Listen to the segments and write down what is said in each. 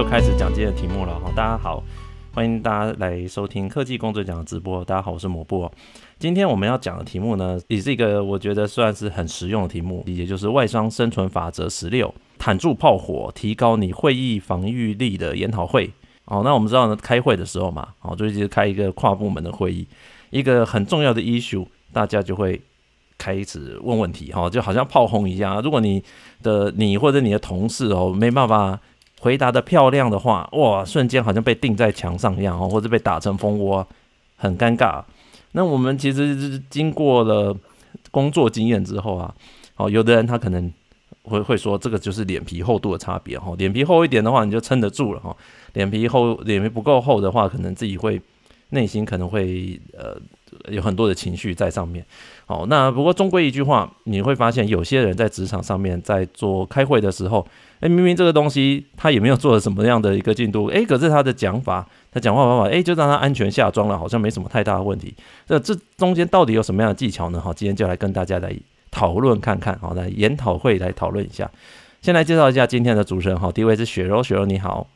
就开始讲今天的题目了哈。大家好，欢迎大家来收听科技工作奖的直播。大家好，我是摩布。今天我们要讲的题目呢，也是一个我觉得算是很实用的题目，也就是外商生存法则十六，坦住炮火，提高你会议防御力的研讨会。哦，那我们知道呢，开会的时候嘛，哦，就是开一个跨部门的会议，一个很重要的 issue，大家就会开始问问题，哈，就好像炮轰一样。如果你的你或者你的同事哦没办法回答的漂亮的话，哇，瞬间好像被钉在墙上一样，哦，或者被打成蜂窝，很尴尬。那我们其实是经过了工作经验之后啊，哦，有的人他可能会会说，这个就是脸皮厚度的差别，哈，脸皮厚一点的话，你就撑得住了，哈。脸皮厚，脸皮不够厚的话，可能自己会内心可能会呃有很多的情绪在上面。好，那不过终归一句话，你会发现有些人在职场上面在做开会的时候，诶，明明这个东西他也没有做了什么样的一个进度，诶，可是他的讲法，他讲话方法，诶，就让他安全下装了，好像没什么太大的问题。这这中间到底有什么样的技巧呢？好，今天就来跟大家来讨论看看，好，来研讨会来讨论一下。先来介绍一下今天的主持人，好，第一位是雪柔，雪柔你好。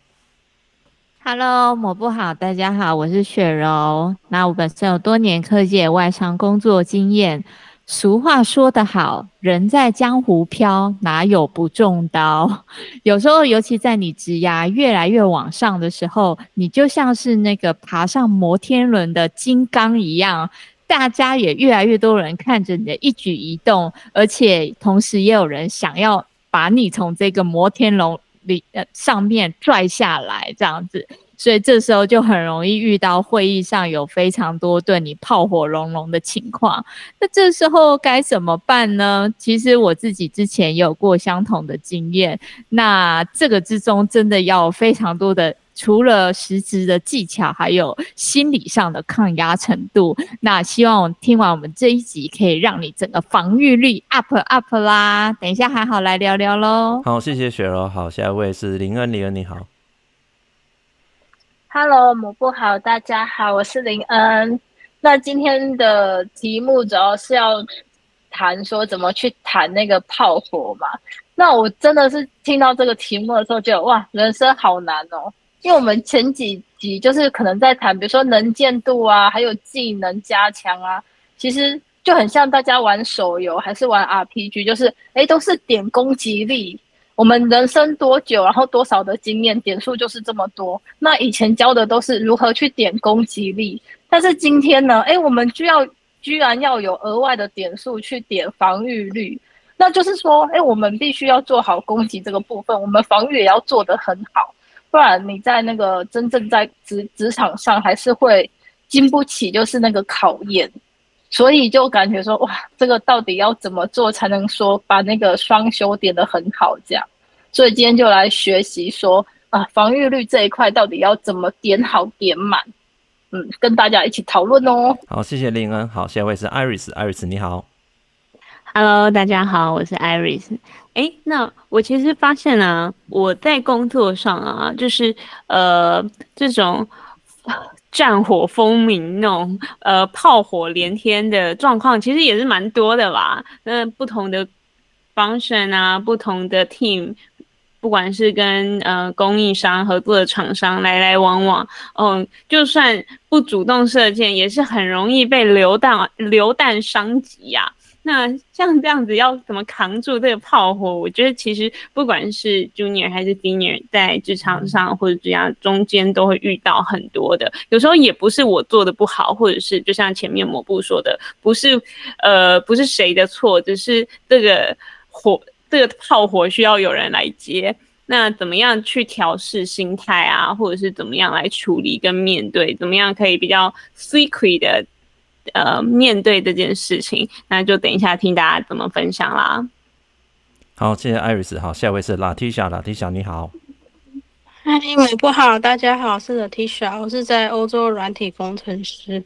Hello，抹布好，大家好，我是雪柔。那我本身有多年科技外商工作经验。俗话说得好，人在江湖飘，哪有不中刀？有时候，尤其在你职涯越来越往上的时候，你就像是那个爬上摩天轮的金刚一样，大家也越来越多人看着你的一举一动，而且同时也有人想要把你从这个摩天轮。里呃上面拽下来这样子，所以这时候就很容易遇到会议上有非常多对你炮火隆隆的情况。那这时候该怎么办呢？其实我自己之前也有过相同的经验。那这个之中真的要非常多的。除了实质的技巧，还有心理上的抗压程度。那希望听完我们这一集，可以让你整个防御力 up up 啦。等一下还好来聊聊喽。好，谢谢雪柔。好，下一位是林恩，林恩你好。Hello，抹布好，大家好，我是林恩。那今天的题目主要是要谈说怎么去谈那个炮火嘛。那我真的是听到这个题目的时候，觉得哇，人生好难哦。因为我们前几集就是可能在谈，比如说能见度啊，还有技能加强啊，其实就很像大家玩手游还是玩 RPG，就是诶都是点攻击力。我们人生多久，然后多少的经验点数就是这么多。那以前教的都是如何去点攻击力，但是今天呢，诶我们就要居然要有额外的点数去点防御率，那就是说，诶我们必须要做好攻击这个部分，我们防御也要做得很好。不然你在那个真正在职职场上还是会经不起就是那个考验，所以就感觉说哇，这个到底要怎么做才能说把那个双修点的很好这样？所以今天就来学习说啊，防御率这一块到底要怎么点好点满？嗯，跟大家一起讨论哦。好，谢谢林恩。好，下一位是 Iris，Iris 你好。Hello，大家好，我是 Iris。哎，那我其实发现啊，我在工作上啊，就是呃这种战火风鸣那种呃炮火连天的状况，其实也是蛮多的吧。那不同的 function 啊，不同的 team，不管是跟呃供应商合作的厂商来来往往，嗯，就算不主动射箭，也是很容易被流弹流弹伤及呀。那像这样子要怎么扛住这个炮火？我觉得其实不管是 junior 还是 senior，在职场上或者这样中间都会遇到很多的。有时候也不是我做的不好，或者是就像前面抹布说的，不是呃不是谁的错，只是这个火这个炮火需要有人来接。那怎么样去调试心态啊，或者是怎么样来处理跟面对？怎么样可以比较 secret 的？呃，面对这件事情，那就等一下听大家怎么分享啦。好，谢谢艾瑞斯。好，下一位是 Latisha，Latisha 你好。嗨，美不好，大家好，我是 Latisha，我是在欧洲软体工程师。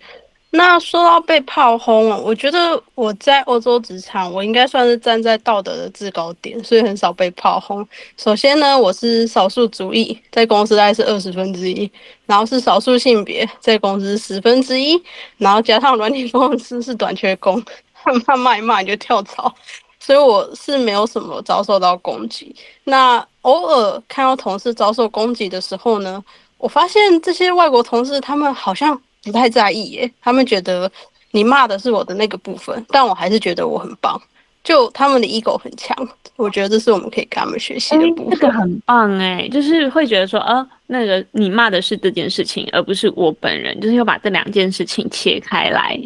那说到被炮轰，我觉得我在欧洲职场，我应该算是站在道德的制高点，所以很少被炮轰。首先呢，我是少数族裔，在公司大概是二十分之一，然后是少数性别，在公司十分之一，然后加上软体公司是短缺工，他怕骂一骂就跳槽，所以我是没有什么遭受到攻击。那偶尔看到同事遭受攻击的时候呢，我发现这些外国同事他们好像不太在意耶，他们觉得你骂的是我的那个部分，但我还是觉得我很棒。就他们的 ego 很强，我觉得这是我们可以跟他们学习的部分。这个很棒哎，就是会觉得说，呃，那个你骂的是这件事情，而不是我本人，就是要把这两件事情切开来。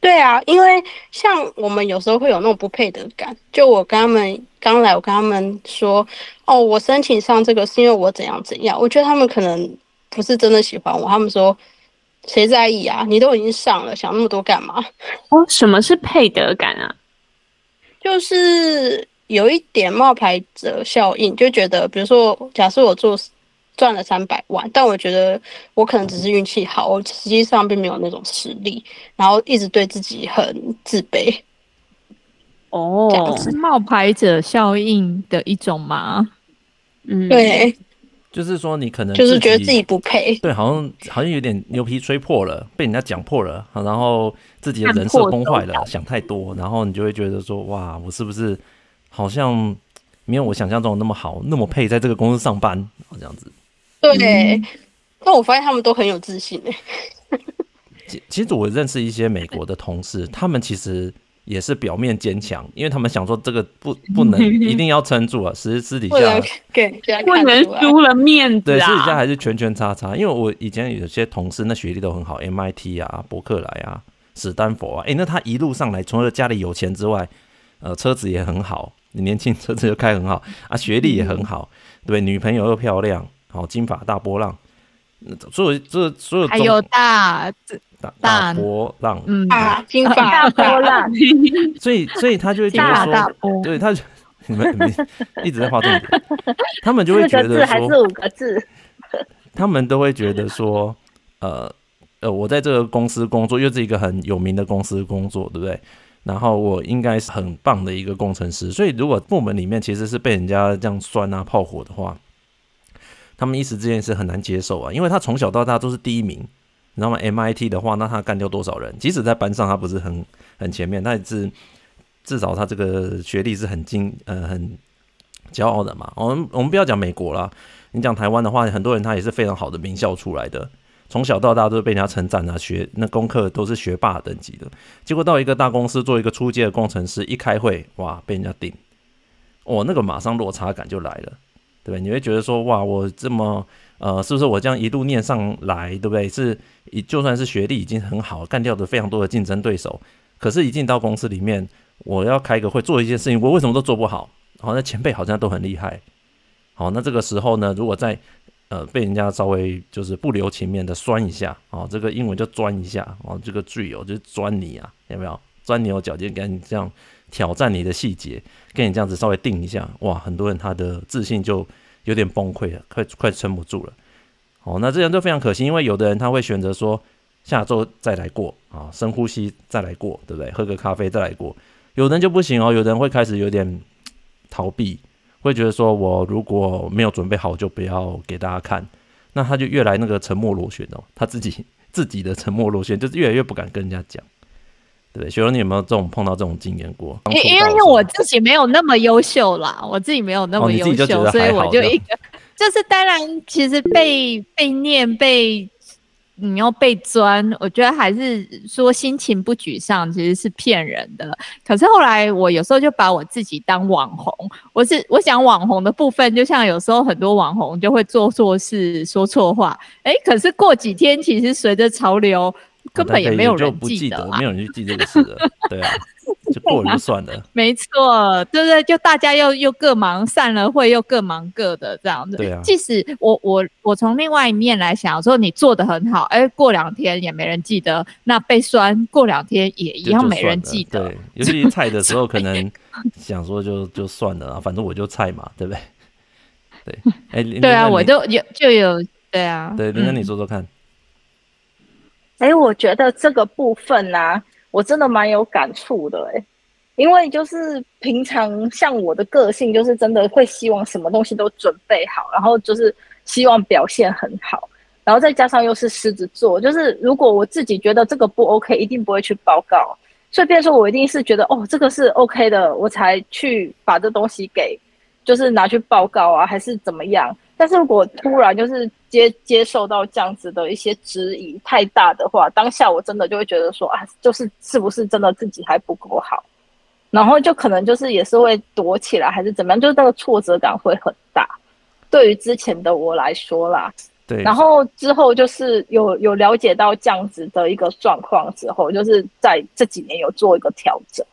对啊，因为像我们有时候会有那种不配得感。就我跟他们刚来，我跟他们说，哦，我申请上这个是因为我怎样怎样。我觉得他们可能不是真的喜欢我，他们说，谁在意啊？你都已经上了，想那么多干嘛？哦，什么是配得感啊？就是有一点冒牌者效应，就觉得，比如说，假设我做赚了三百万，但我觉得我可能只是运气好，我实际上并没有那种实力，然后一直对自己很自卑。哦，这是冒牌者效应的一种吗？嗯，对，就是说你可能就是觉得自己不配，对，好像好像有点牛皮吹破了，被人家讲破了，然后。自己的人设崩坏了，想太多，然后你就会觉得说：哇，我是不是好像没有我想象中那么好，那么配在这个公司上班？这样子。对，嗯、但我发现他们都很有自信诶。其其实我认识一些美国的同事，他们其实也是表面坚强，因为他们想说这个不 不能一定要撑住啊，其实私底下对不能输了面子对，私底下还是拳拳叉叉。因为我以前有些同事，那学历都很好，MIT 啊，伯克莱啊。史丹佛啊，诶、欸，那他一路上来，除了家里有钱之外，呃，车子也很好，年轻车子又开很好啊，学历也很好，对，女朋友又漂亮，好，金发大波浪，所有这所有还有大大大波浪，嗯，金发。大波浪，所以所以他就会觉得说，大大对他就你们你们 一直在画重点，他们就会觉得说，还是五个字，他们都会觉得说，呃。呃，我在这个公司工作，又是一个很有名的公司工作，对不对？然后我应该是很棒的一个工程师，所以如果部门里面其实是被人家这样酸啊、炮火的话，他们一时之间是很难接受啊，因为他从小到大都是第一名，你知道吗？MIT 的话，那他干掉多少人？即使在班上他不是很很前面，但是至少他这个学历是很精呃很骄傲的嘛。我们我们不要讲美国啦，你讲台湾的话，很多人他也是非常好的名校出来的。从小到大都是被人家称赞啊，学那功课都是学霸等级的，结果到一个大公司做一个初阶的工程师，一开会哇，被人家顶，哦，那个马上落差感就来了，对不对？你会觉得说哇，我这么呃，是不是我这样一路念上来，对不对？是，就算是学历已经很好，干掉的非常多的竞争对手，可是，一进到公司里面，我要开个会做一件事情，我为什么都做不好？好，那前辈好像都很厉害，好，那这个时候呢，如果在呃，被人家稍微就是不留情面的酸一下哦，这个英文就钻一下哦，这个句哦就是钻你啊，有没有？钻牛角尖，跟你这样挑战你的细节，跟你这样子稍微定一下，哇，很多人他的自信就 有点崩溃了，快快撑不住了。哦，那这样就非常可惜，因为有的人他会选择说下周再来过啊，深呼吸再来过，对不对？喝个咖啡再来过。有人就不行哦，有人会开始有点逃避。会觉得说，我如果没有准备好，就不要给大家看，那他就越来那个沉默螺旋哦，他自己自己的沉默螺旋，就是越来越不敢跟人家讲，对？雪柔，你有没有这种碰到这种经验过？因因为我自己没有那么优秀啦，我自己没有那么优秀，哦、所以我就一个，就是当然，其实被 被念被。你要被钻，我觉得还是说心情不沮丧，其实是骗人的。可是后来我有时候就把我自己当网红，我是我想网红的部分，就像有时候很多网红就会做错事、说错话，哎，可是过几天其实随着潮流。根本也没有人记得，没有人去记这个事了，对啊，就过了就算了。没错，对不对？就大家又又各忙，散了会又各忙各的这样子。对啊。即使我我我从另外一面来想，说你做的很好，哎，过两天也没人记得，那被酸过两天也一样没人记得。对，尤其菜的时候，可能想说就就算了啊，反正我就菜嘛，对不对？对，哎，对啊，我就有就有，对啊。对，那你说说看。哎，我觉得这个部分呢、我真的蛮有感触的哎，因为就是平常像我的个性，就是真的会希望什么东西都准备好，然后就是希望表现很好，然后再加上又是狮子座，就是如果我自己觉得这个不 OK，一定不会去报告，所以变说我一定是觉得哦，这个是 OK 的，我才去把这东西给就是拿去报告啊，还是怎么样？但是如果突然就是接接受到这样子的一些质疑太大的话，当下我真的就会觉得说啊，就是是不是真的自己还不够好，然后就可能就是也是会躲起来，还是怎么样，就是那个挫折感会很大。对于之前的我来说啦，对，然后之后就是有有了解到这样子的一个状况之后，就是在这几年有做一个调整。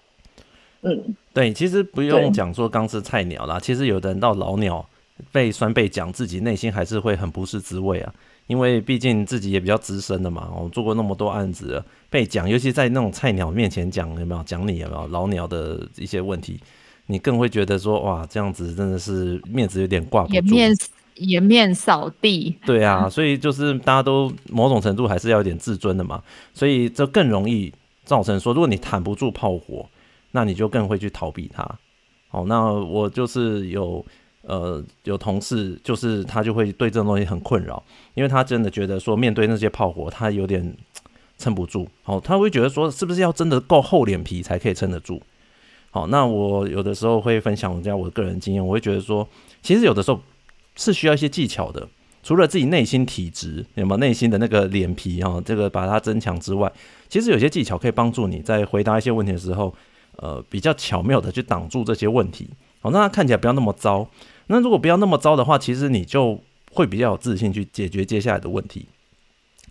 嗯，对，其实不用讲说刚是菜鸟啦，其实有的人到老鸟。被酸被讲，自己内心还是会很不是滋味啊，因为毕竟自己也比较资深的嘛，我做过那么多案子了，被讲，尤其在那种菜鸟面前讲，有没有讲你有没有老鸟的一些问题，你更会觉得说哇，这样子真的是面子有点挂不住，颜面颜面扫地。对啊，所以就是大家都某种程度还是要有点自尊的嘛，所以这更容易造成说，如果你谈不住炮火，那你就更会去逃避它。好，那我就是有。呃，有同事就是他就会对这种东西很困扰，因为他真的觉得说面对那些炮火，他有点撑不住。好，他会觉得说是不是要真的够厚脸皮才可以撑得住？好，那我有的时候会分享我家我个人经验，我会觉得说，其实有的时候是需要一些技巧的，除了自己内心体质，有没有内心的那个脸皮哈，这个把它增强之外，其实有些技巧可以帮助你在回答一些问题的时候，呃，比较巧妙的去挡住这些问题，好，让它看起来不要那么糟。那如果不要那么糟的话，其实你就会比较有自信去解决接下来的问题。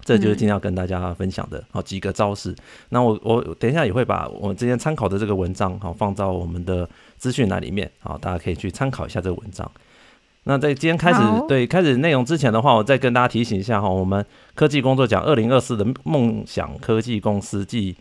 这就是今天要跟大家分享的好几个招式。那我我等一下也会把我们之前参考的这个文章好放到我们的资讯栏里面好，大家可以去参考一下这个文章。那在今天开始对开始内容之前的话，我再跟大家提醒一下哈，我们科技工作奖二零二四的梦想科技公司暨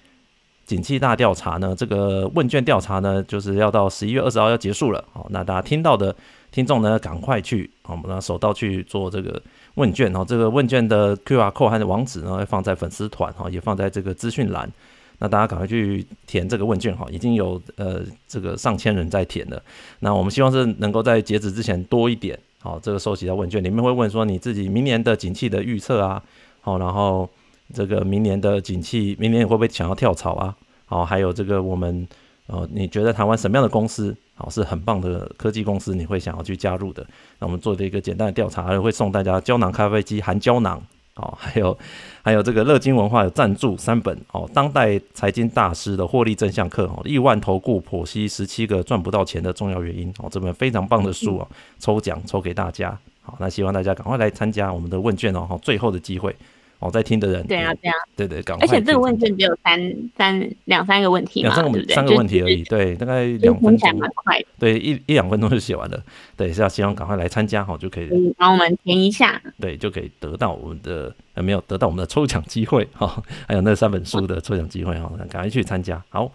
景气大调查呢，这个问卷调查呢，就是要到十一月二十号要结束了。好，那大家听到的。听众呢，赶快去，我们手到去做这个问卷哦。这个问卷的 QR code 和网址呢，会放在粉丝团哈，也放在这个资讯栏。那大家赶快去填这个问卷哈，已经有呃这个上千人在填了。那我们希望是能够在截止之前多一点。好，这个收集的问卷里面会问说你自己明年的景气的预测啊，好，然后这个明年的景气，明年会不会想要跳槽啊？好，还有这个我们呃，你觉得台湾什么样的公司？好，是很棒的科技公司，你会想要去加入的。那我们做的一个简单的调查，还会送大家胶囊咖啡机含胶囊，哦，还有还有这个乐金文化有赞助三本哦，当代财经大师的获利真相课哦，亿万投顾剖析十七个赚不到钱的重要原因哦，这本非常棒的书哦，抽奖抽给大家。好，那希望大家赶快来参加我们的问卷哦，好，最后的机会。哦，在听的人对啊，对啊，对对，赶快。而且这个问卷只有三三两三个问题嘛，两三个三个问题而已，对，大概两分钟，蛮快，对，一一两分钟就写完了。对，是要希望赶快来参加，好就可以。嗯，然后我们填一下，对，就可以得到我们的呃没有得到我们的抽奖机会哈，还有那三本书的抽奖机会哈，赶快去参加。好，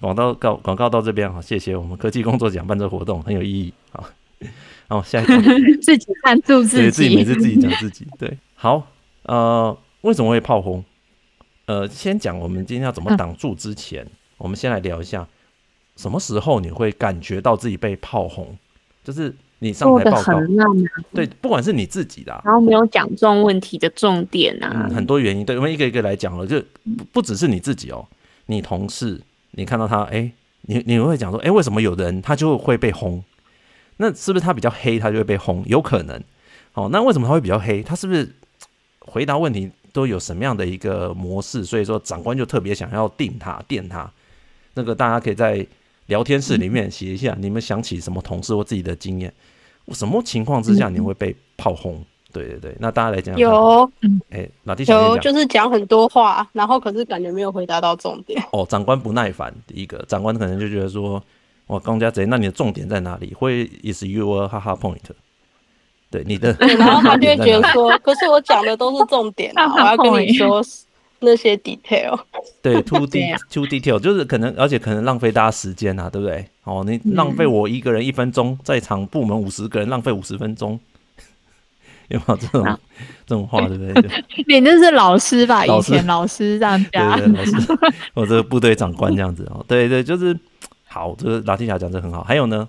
广告告广告到这边哈，谢谢我们科技工作奖办这活动很有意义。好，好，下一个 自己赞助自己，自己每次自己讲自己，对，好。呃，为什么会炮轰？呃，先讲我们今天要怎么挡住之前，嗯、我们先来聊一下，什么时候你会感觉到自己被炮轰？就是你上台报告，对，不管是你自己的、啊，然后没有讲中问题的重点啊、嗯，很多原因。对，我们一个一个来讲了，就不不只是你自己哦，你同事，你看到他，哎，你你会讲说，哎，为什么有人他就会被轰？那是不是他比较黑，他就会被轰？有可能。哦，那为什么他会比较黑？他是不是？回答问题都有什么样的一个模式？所以说长官就特别想要定他、电他。那个大家可以在聊天室里面写一下，你们想起什么同事或自己的经验？什么情况之下你会被炮轰？对对对，那大家来讲。有，哎，老弟有，就是讲很多话，然后可是感觉没有回答到重点。哦，长官不耐烦，第一个长官可能就觉得说，哇，公家贼，那你的重点在哪里？会 is your 哈哈 point？对你的，然后他就会觉得说，可是我讲的都是重点啊，我要跟你说那些 detail。对，too de too detail，就是可能，而且可能浪费大家时间啊，对不对？哦，你浪费我一个人一分钟，在场部门五十个人浪费五十分钟，有没有这种这种话，对不对？你那是老师吧？以前老师这样讲，对对，老师，我这个部队长官这样子哦，对对，就是好，这个拉蒂霞讲的很好。还有呢？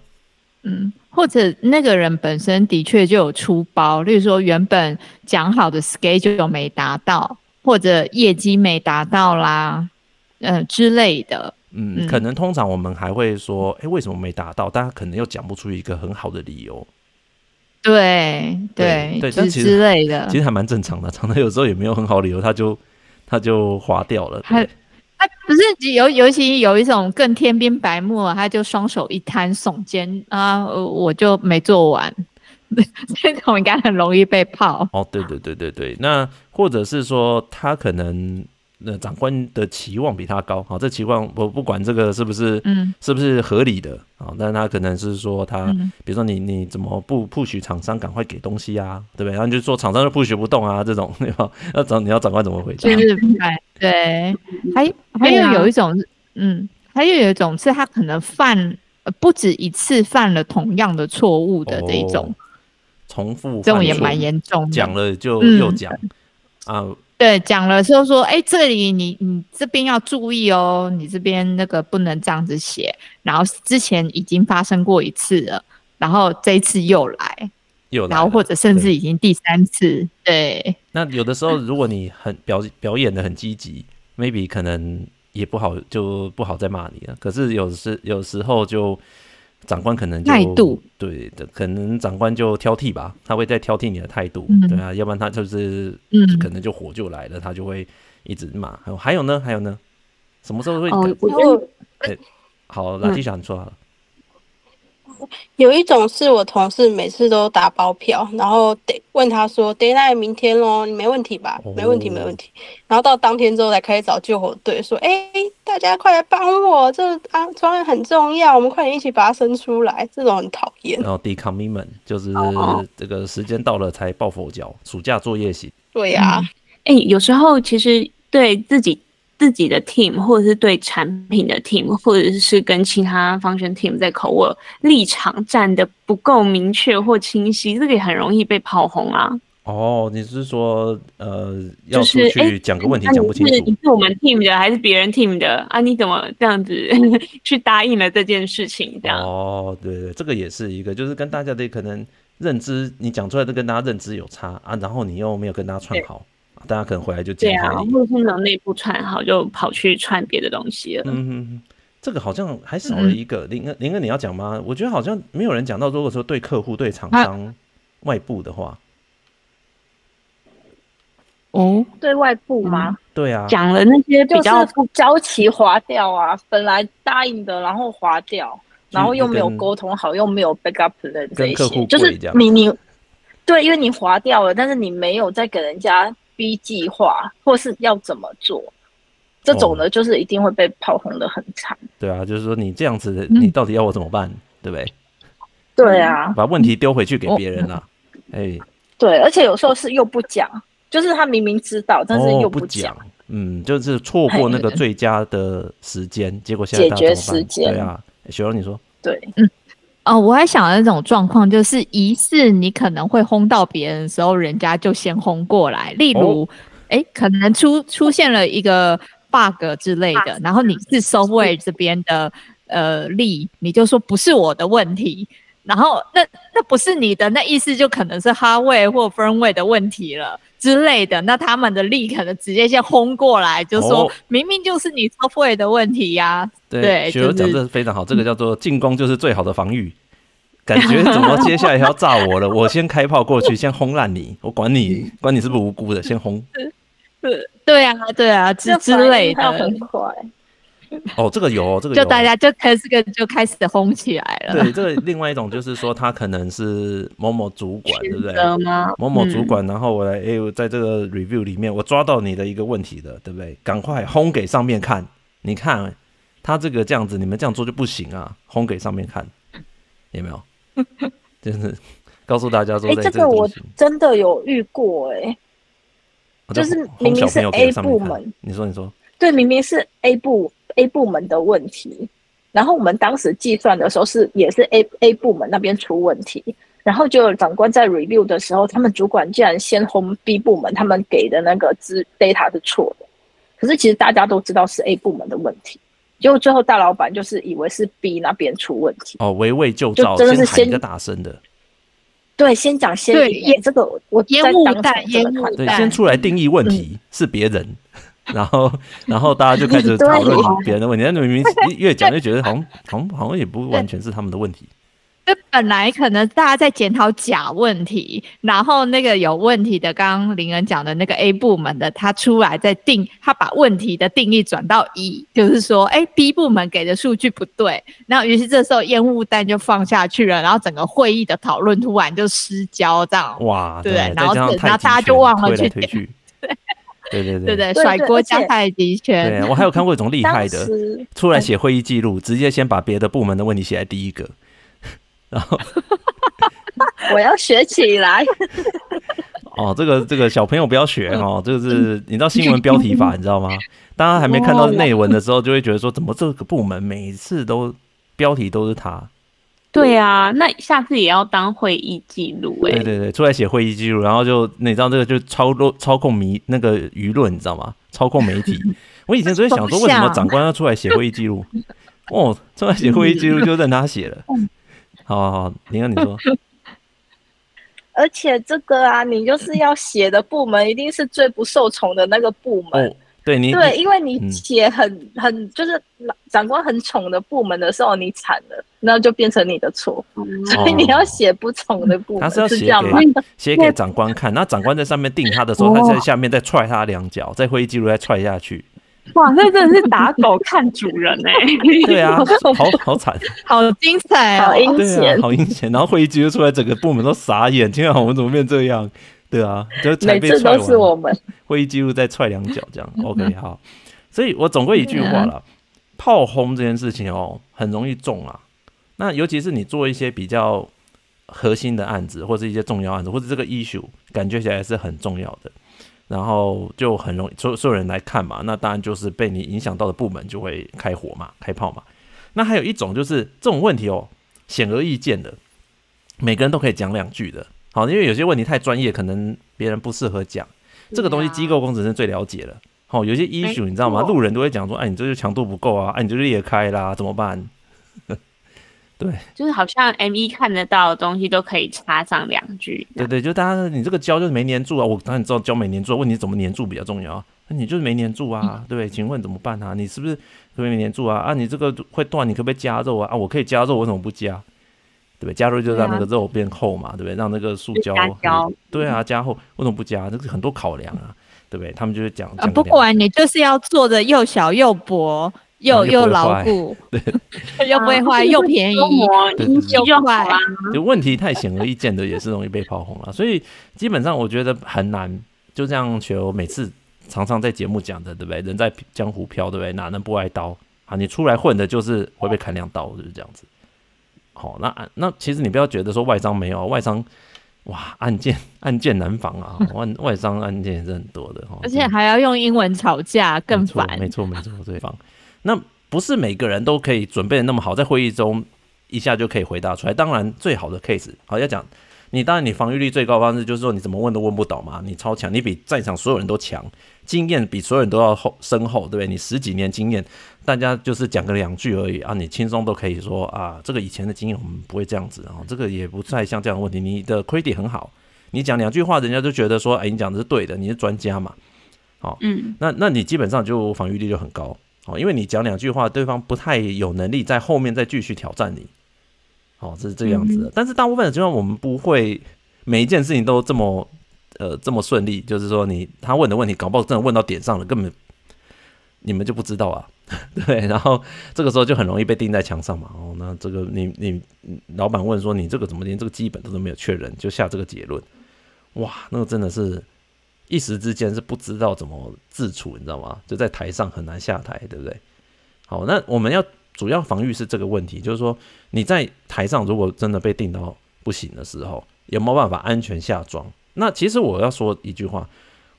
嗯，或者那个人本身的确就有出包，例如说原本讲好的 schedule 没达到，或者业绩没达到啦，呃之类的，嗯，可能通常我们还会说，哎、欸，为什么没达到？大家可能又讲不出一个很好的理由。对对对，这之类的，其实还蛮正常的。常常有时候也没有很好理由，他就他就划掉了。他不是尤尤其有一种更天兵白目，他就双手一摊耸肩啊，我就没做完。这种应该很容易被泡。哦，对对对对对，那或者是说他可能。那长官的期望比他高，好，这期望我不管这个是不是，嗯，是不是合理的，啊，但他可能是说他，嗯、比如说你你怎么不 push 厂商赶快给东西啊，对不对？然后你就说厂商就 push 不动啊，这种对吧？那长你要长官怎么回答？就是对，还还有有一种，嗯，还有有一种是他可能犯不止一次犯了同样的错误的这一种，哦、重复这种也蛮严重的，讲了就又讲、嗯、啊。对，讲了之后说，哎，这里你你这边要注意哦，你这边那个不能这样子写。然后之前已经发生过一次了，然后这一次又来，又来，然后或者甚至已经第三次。对，对那有的时候如果你很表表演的很积极，maybe 可能也不好，就不好再骂你了。可是有时有时候就。长官可能就态度对的，可能长官就挑剔吧，他会再挑剔你的态度，嗯，对啊，要不然他就是，嗯，可能就火就来了，他就会一直骂。还有还有呢，还有呢，什么时候会？哦，我哎，好，拉蒂想说好了。有一种是我同事每次都打包票，然后得问他说：“Deadline 明天喽，你没问题吧？”“没问题，没问题。”然后到当天之后才开始找救火队，说：“哎、欸，大家快来帮我，这啊专案很重要，我们快点一起把它生出来。”这种很讨厌。然后 decommitment 就是这个时间到了才抱佛脚，暑假作业型。对呀、啊，哎、嗯欸，有时候其实对自己。自己的 team，或者是对产品的 team，或者是跟其他 function team 在 co-work 立场站的不够明确或清晰，这个也很容易被炮轰啊。哦，你是说，呃，要出去讲个问题讲、就是、不清楚？你是我们 team 的还是别人 team 的啊？你怎么这样子 去答应了这件事情？这样哦，对对，这个也是一个，就是跟大家的可能认知，你讲出来的跟大家认知有差啊，然后你又没有跟大家串好。大家可能回来就对啊，或者是能内部串好，就跑去串别的东西了。嗯哼，这个好像还少了一个。林哥，林哥，你要讲吗？我觉得好像没有人讲到，如果说对客户、对厂商、外部的话，哦，对外部吗？嗯、对啊，讲了那些比较交期划掉啊，本来答应的，然后划掉，然后又没有沟通好，又没有 backup 的这些，就是你你对，因为你划掉了，但是你没有再给人家。B 计划或是要怎么做，这种呢，就是一定会被炮轰的很惨。对啊，就是说你这样子，你到底要我怎么办？嗯、对不对？对啊，把问题丢回去给别人了。哎、欸，对，而且有时候是又不讲，就是他明明知道，但是又不讲、哦。嗯，就是错 过那个最佳的时间，结果现在解决时间。对啊，雪柔你说，对，嗯。哦，我还想的那种状况，就是疑似你可能会轰到别人的时候，人家就先轰过来。例如，哎、哦，可能出出现了一个 bug 之类的，然后你是 software 这边的呃 lead，你就说不是我的问题，然后那那不是你的，那意思就可能是 hardware 或 firmware 的问题了。之类的，那他们的力可能直接先轰过来，就说明明就是你 software 的问题呀、啊。对，对学友讲的非常好，这个叫做进攻就是最好的防御。感觉怎么接下来要炸我了？我先开炮过去，先轰烂你，我管你管你是不是无辜的，先轰。是，对啊，对啊，之之类的。很快。哦，这个有，这个有就大家就开始个就开始轰起来了。对，这个另外一种就是说，他可能是某某主管，对不对？某某主管，然后我来，哎、欸，在这个 review 里面，我抓到你的一个问题的，对不对？赶快轰给上面看，你看他这个这样子，你们这样做就不行啊！轰给上面看，有没有？就是告诉大家说，哎、欸，这个我真的有遇过、欸，哎，就是明明是 A 部门，你说，你说，对，明明是 A 部。A 部门的问题，然后我们当时计算的时候是也是 A A 部门那边出问题，然后就长官在 review 的时候，他们主管竟然先轰 B 部门，他们给的那个资 data 是错的，可是其实大家都知道是 A 部门的问题，结果最后大老板就是以为是 B 那边出问题。哦，围魏救赵，真的是先一个大声的，对，先讲先对，这个我烟雾弹，烟雾弹，对，先出来定义问题、嗯、是别人。然后然后大家就开始 讨论别人的问题，但明明越讲就觉得好像好像好像也不完全是他们的问题。就本来可能大家在检讨假问题，然后那个有问题的，刚刚林恩讲的那个 A 部门的，他出来再定，他把问题的定义转到一，就是说，哎，B 部门给的数据不对，然后于是这时候烟雾弹就放下去了，然后整个会议的讨论突然就失焦，这样。哇，对，然后然后大家就忘了去推去，对 对对对对，甩锅加太极拳。对，我还有看过一种厉害的，出来写会议记录，直接先把别的部门的问题写在第一个。然后 我要学起来。哦，这个这个小朋友不要学哦，这个是你知道新闻标题法，你知道吗？大家还没看到内文的时候，就会觉得说，怎么这个部门每次都标题都是他？对啊，那下次也要当会议记录哎。对对对，出来写会议记录，然后就你知道这个就操作操控迷那个舆论，你知道吗？操控媒体。我以前就会想说，为什么长官要出来写会议记录？哦，出来写会议记录就让他写了。好好好，你看你说，而且这个啊，你就是要写的部门一定是最不受宠的那个部门。哦、对你对，因为你写很、嗯、很就是长官很宠的部门的时候，你惨了，那就变成你的错。嗯、所以你要写不宠的部门，他是要写给写给长官看，那长官在上面定他的时候，他在下面再踹他两脚，在会议记录再踹下去。哇，那真的是打狗看主人哎、欸！对啊，好好惨，好精彩哦，好阴险，好阴险。然后会议记录出来，整个部门都傻眼，今天我们怎么变这样？对啊，就才被踹完。都是我们会议记录再踹两脚，这样 OK 好。所以我总归一句话了，炮轰这件事情哦，很容易中啊。那尤其是你做一些比较核心的案子，或是一些重要案子，或者这个 issue 感觉起来是很重要的。然后就很容易，所所有人来看嘛，那当然就是被你影响到的部门就会开火嘛，开炮嘛。那还有一种就是这种问题哦，显而易见的，每个人都可以讲两句的。好，因为有些问题太专业，可能别人不适合讲。这个东西机构工程师最了解了。好，有些 issue 你知道吗？路人都会讲说，哎，你这就强度不够啊，哎，你就裂开啦，怎么办？对，就是好像 M 一看得到的东西都可以插上两句。对对，就大家你这个胶就是没粘住啊，我当然知道胶没粘住，问你怎么粘住比较重要。那你就是没粘住啊，对不、对，请问怎么办啊？你是不是可不可以没粘住啊？啊，你这个会断，你可不可以加肉啊？啊，我可以加肉，为什么不加？对不对？加肉就让那个肉变厚嘛，对不对？让那个塑胶，胶对啊，加厚，为什么不加？这是很多考量啊，对不对？他们就是讲，啊、不管你就是要做的又小又薄。又又牢固，对，又不会坏，又便宜，又快啊！就问题太显而易见的，也是容易被炮轰了。所以基本上我觉得很难，就这样求每次常常在节目讲的，对不对？人在江湖飘，对不对？哪能不挨刀？啊，你出来混的，就是会被砍两刀，就是这样子。好，那那其实你不要觉得说外商没有外商，哇，案件案件难防啊，外外商案件也是很多的，而且还要用英文吵架，更烦。没错没错，对方。那不是每个人都可以准备的那么好，在会议中一下就可以回答出来。当然，最好的 case，好要讲你，当然你防御力最高方式就是说你怎么问都问不倒嘛，你超强，你比在场所有人都强，经验比所有人都要厚深厚，对不对？你十几年经验，大家就是讲个两句而已啊，你轻松都可以说啊，这个以前的经验我们不会这样子啊，这个也不太像这样的问题。你的 credit 很好，你讲两句话，人家就觉得说，哎，你讲的是对的，你是专家嘛，好，嗯，那那你基本上就防御力就很高。哦，因为你讲两句话，对方不太有能力在后面再继续挑战你。哦，这是这个样子的。但是大部分的情况，我们不会每一件事情都这么呃这么顺利。就是说你，你他问的问题，搞不好真的问到点上了，根本你们就不知道啊。对，然后这个时候就很容易被钉在墙上嘛。哦，那这个你你老板问说，你这个怎么连这个基本都没有确认，就下这个结论？哇，那个真的是。一时之间是不知道怎么自处，你知道吗？就在台上很难下台，对不对？好，那我们要主要防御是这个问题，就是说你在台上如果真的被定到不行的时候，有没有办法安全下庄？那其实我要说一句话，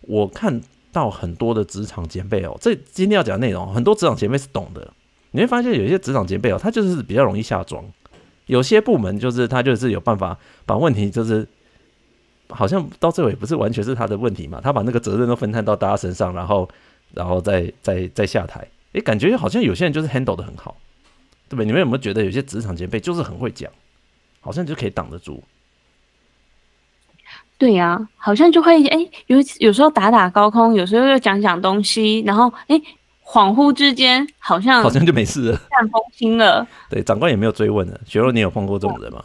我看到很多的职场前辈哦，这今天要讲内容，很多职场前辈是懂的。你会发现有些职场前辈哦，他就是比较容易下庄，有些部门就是他就是有办法把问题就是。好像到最后也不是完全是他的问题嘛，他把那个责任都分摊到大家身上，然后，然后再再再下台，诶，感觉好像有些人就是 handle 的很好，对不对？你们有没有觉得有些职场前辈就是很会讲，好像就可以挡得住？对呀、啊，好像就会哎，有有时候打打高空，有时候又讲讲东西，然后哎，恍惚之间好像好像就没事了，散风心了。对，长官也没有追问了。雪若，你有碰过这种人吗？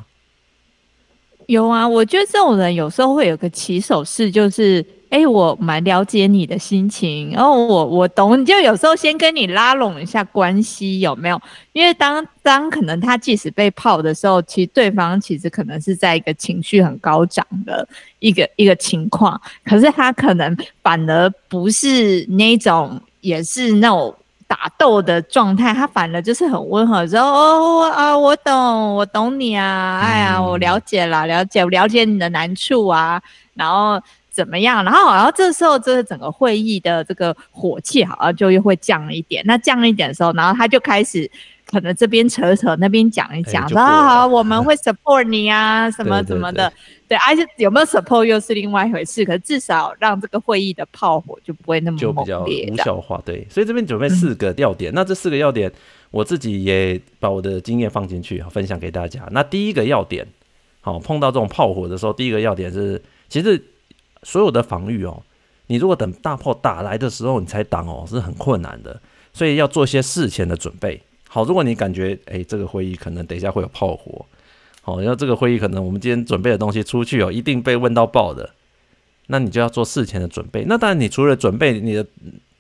有啊，我觉得这种人有时候会有个起手式，就是。哎，我蛮了解你的心情，然后我我懂，就有时候先跟你拉拢一下关系，有没有？因为当当可能他即使被泡的时候，其实对方其实可能是在一个情绪很高涨的一个一个情况，可是他可能反而不是那种，也是那种打斗的状态，他反而就是很温和，说哦啊，我懂，我懂你啊，哎呀，我了解了，了解，我了解你的难处啊，然后。怎么样？然后，然后这时候，这个整个会议的这个火气好像就又会降一点。那降一点的时候，然后他就开始可能这边扯扯，那边讲一讲，说好，好，我们会 support 你啊，什么什么的。对，而且有没有 support 又是另外一回事。可是至少让这个会议的炮火就不会那么就比较无效化。对，所以这边准备四个要点。嗯、那这四个要点，我自己也把我的经验放进去，分享给大家。那第一个要点，好，碰到这种炮火的时候，第一个要点是，其实。所有的防御哦，你如果等大炮打来的时候你才挡哦，是很困难的。所以要做些事前的准备。好，如果你感觉诶，这个会议可能等一下会有炮火，好，然后这个会议可能我们今天准备的东西出去哦，一定被问到爆的，那你就要做事前的准备。那当然，你除了准备你的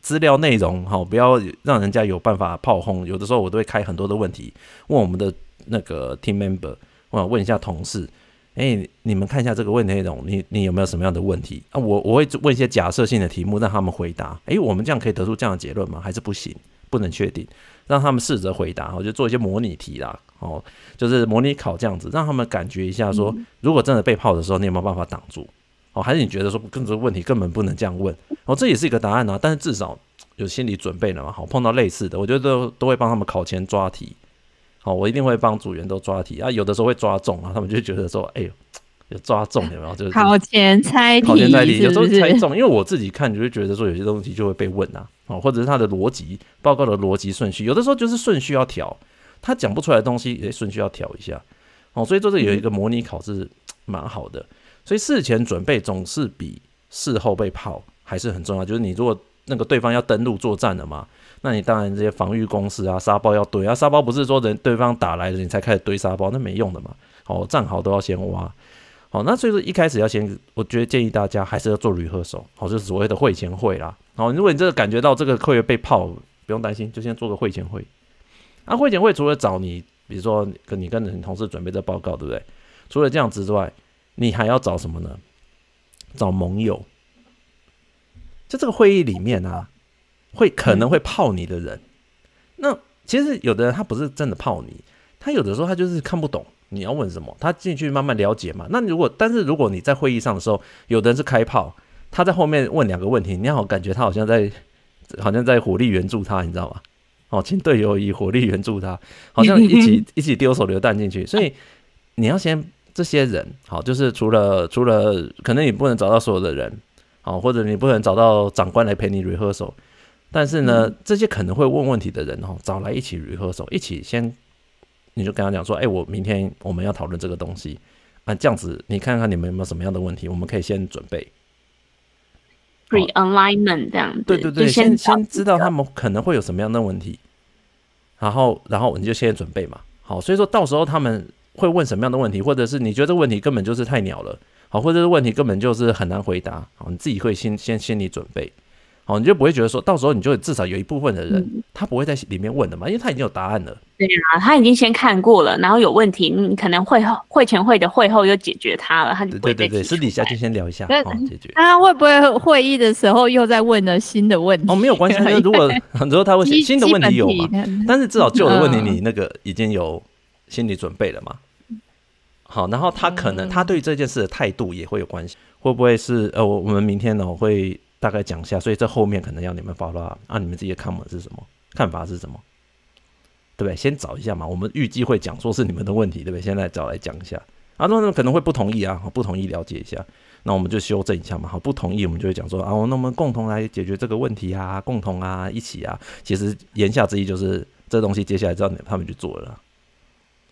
资料内容，好，不要让人家有办法炮轰。有的时候我都会开很多的问题问我们的那个 team member，我想问一下同事。哎、你们看一下这个问题内容，你你有没有什么样的问题啊？我我会问一些假设性的题目，让他们回答。哎、我们这样可以得出这样的结论吗？还是不行？不能确定，让他们试着回答。我就做一些模拟题啦，哦，就是模拟考这样子，让他们感觉一下说，如果真的被泡的时候，你有没有办法挡住？哦，还是你觉得说，跟这个问题根本不能这样问？哦，这也是一个答案啊，但是至少有心理准备了嘛。好，碰到类似的，我觉得都都会帮他们考前抓题。好，我一定会帮组员都抓题啊，有的时候会抓中啊，他们就觉得说，哎呦，有抓中有没有？就是考前猜题，考前猜题有时候猜中，因为我自己看就会觉得说，有些东西就会被问啊，哦，或者是他的逻辑报告的逻辑顺序，有的时候就是顺序要调，他讲不出来的东西，也顺序要调一下，哦，所以这是有一个模拟考试蛮好的，所以事前准备总是比事后被泡还是很重要，就是你如果那个对方要登陆作战了嘛。那你当然这些防御工事啊，沙包要堆啊，沙包不是说人对方打来了你才开始堆沙包，那没用的嘛。哦，战壕都要先挖。好，那所以说一开始要先，我觉得建议大家还是要做 rehearsal，好，就是所谓的会前会啦。好，如果你这个感觉到这个会员被泡，不用担心，就先做个会前会。那会前会除了找你，比如说跟你跟你同事准备这报告，对不对？除了这样子之外，你还要找什么呢？找盟友。在这个会议里面啊。会可能会泡你的人，嗯、那其实有的人他不是真的泡你，他有的时候他就是看不懂你要问什么，他进去慢慢了解嘛。那如果但是如果你在会议上的时候，有的人是开炮，他在后面问两个问题，你好感觉他好像在好像在火力援助他，你知道吗？哦，请队友以火力援助他，好像一起 一起丢手榴弹进去。所以你要先这些人好，就是除了除了可能你不能找到所有的人，好，或者你不能找到长官来陪你 rehearsal。但是呢，嗯、这些可能会问问题的人哦，找来一起 rehearsal，一起先，你就跟他讲说，哎、欸，我明天我们要讨论这个东西啊，这样子你看看你们有没有什么样的问题，我们可以先准备 pre-alignment 这样子。对对对，先先知道他们可能会有什么样的问题，然后然后你就先准备嘛。好，所以说到时候他们会问什么样的问题，或者是你觉得这个问题根本就是太鸟了，好，或者是问题根本就是很难回答，好，你自己会先先心理准备。哦，你就不会觉得说到时候你就至少有一部分的人，嗯、他不会在里面问的嘛，因为他已经有答案了。对啊，他已经先看过了，然后有问题，你可能会后会前会的会后又解决他了，他就。对对对，私底下就先聊一下，好解决。他会不会会议的时候又在问了新的问题？哦，没有关系，如果 很多他会新的问题有嘛，但是至少旧的问题你那个已经有心理准备了嘛。好，然后他可能他对这件事的态度也会有关系，会不会是呃，我我们明天呢会。大概讲一下，所以这后面可能要你们 follow up 啊，你们自己的看法是什么？看法是什么？对不对？先找一下嘛，我们预计会讲说是你们的问题，对不对？现在找来讲一下啊，那可能会不同意啊，不同意了解一下，那我们就修正一下嘛。好，不同意我们就会讲说啊，那我们共同来解决这个问题啊，共同啊，一起啊。其实言下之意就是这东西接下来就要他们去做了。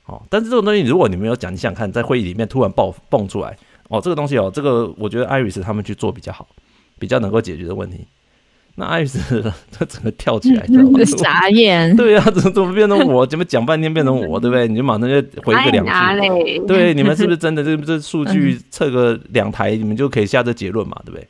好，但是这种东西如果你没有讲，你想看在会议里面突然爆蹦出来。哦，这个东西哦，这个我觉得 Iris 他们去做比较好，比较能够解决的问题。那 Iris 他整个跳起来，知道吗？傻眼。对呀、啊，怎么怎么变成我？怎么讲半天变成我？对不对？你就马上就回个两句。对，你们是不是 真的？这这数据测个两台，你们就可以下这结论嘛？对不对？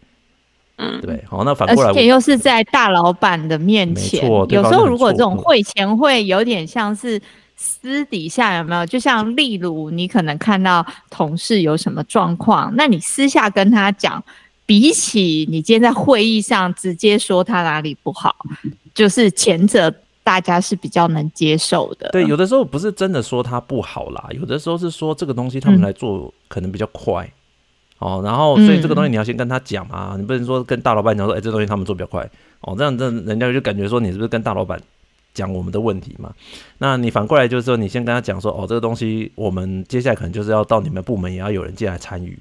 嗯，对。好，那反过来，而且又是在大老板的面前。有时候如果这种会前会有点像是。私底下有没有？就像例如，你可能看到同事有什么状况，那你私下跟他讲，比起你今天在会议上直接说他哪里不好，就是前者大家是比较能接受的。对，有的时候不是真的说他不好啦，有的时候是说这个东西他们来做可能比较快，嗯、哦，然后所以这个东西你要先跟他讲啊，嗯、你不能说跟大老板讲说，哎、欸，这、东西他们做比较快，哦，这样这样人家就感觉说你是不是跟大老板。讲我们的问题嘛，那你反过来就是说，你先跟他讲说，哦，这个东西我们接下来可能就是要到你们部门也要有人进来参与，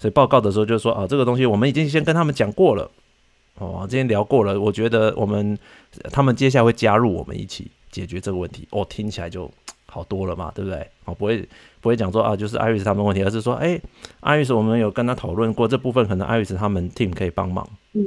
所以报告的时候就说，啊，这个东西我们已经先跟他们讲过了，哦，今天聊过了，我觉得我们他们接下来会加入我们一起解决这个问题，哦，听起来就 好多了嘛，对不对？哦，不会不会讲说啊，就是 Iris 他们问题，而是说，哎艾瑞斯我们有跟他讨论过这部分，可能 Iris 他们 team 可以帮忙。嗯。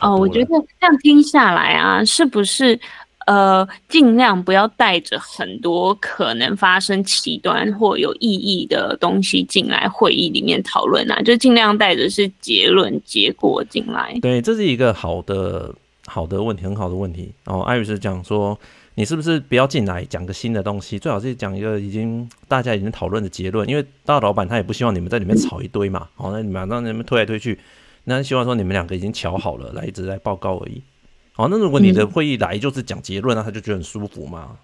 哦，我觉得这样听下来啊，是不是呃，尽量不要带着很多可能发生极端或有意义的东西进来会议里面讨论啊？就尽量带着是结论结果进来。对，这是一个好的好的问题，很好的问题。然后艾瑞斯讲说，你是不是不要进来讲个新的东西？最好是讲一个已经大家已经讨论的结论，因为大老板他也不希望你们在里面吵一堆嘛。好，那你们让你们推来推去。那希望说你们两个已经瞧好了，来一直在报告而已。好，那如果你的会议来就是讲结论，那他就觉得很舒服嘛，